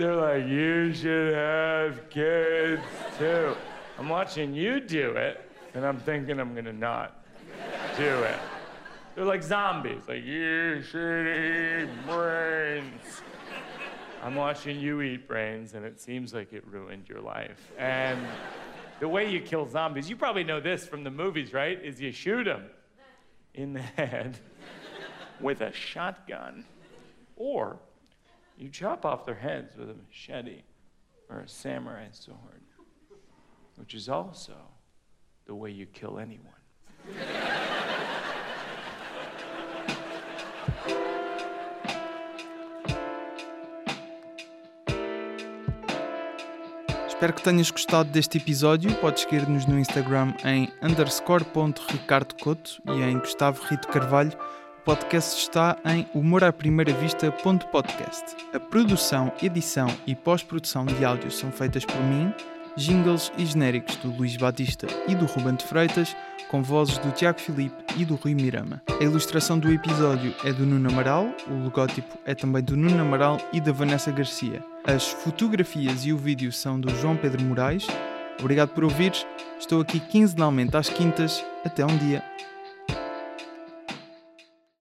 They're like, you should have kids too. I'm watching you do it, and I'm thinking I'm gonna not do it. They're like zombies, like, you should eat brains. I'm watching you eat brains, and it seems like it ruined your life. And the way you kill zombies, you probably know this from the movies, right? Is you shoot them in the head with a shotgun, or you chop off their heads with a machete or a samurai sword, which is also the way you kill anyone. Espero que tenhas gostado deste episódio. Podes seguir-nos no Instagram em underscore.ricardocoto e em Gustavo Rito Carvalho. O podcast está em humoraprimeiravista.podcast. A produção, edição e pós-produção de áudio são feitas por mim, jingles e genéricos do Luís Batista e do Ruben de Freitas, com vozes do Tiago Filipe e do Rui Mirama. A ilustração do episódio é do Nuno Amaral, o logótipo é também do Nuno Amaral e da Vanessa Garcia. As fotografias e o vídeo são do João Pedro Moraes. Obrigado por ouvires. Estou aqui quinzenalmente às quintas. Até um dia.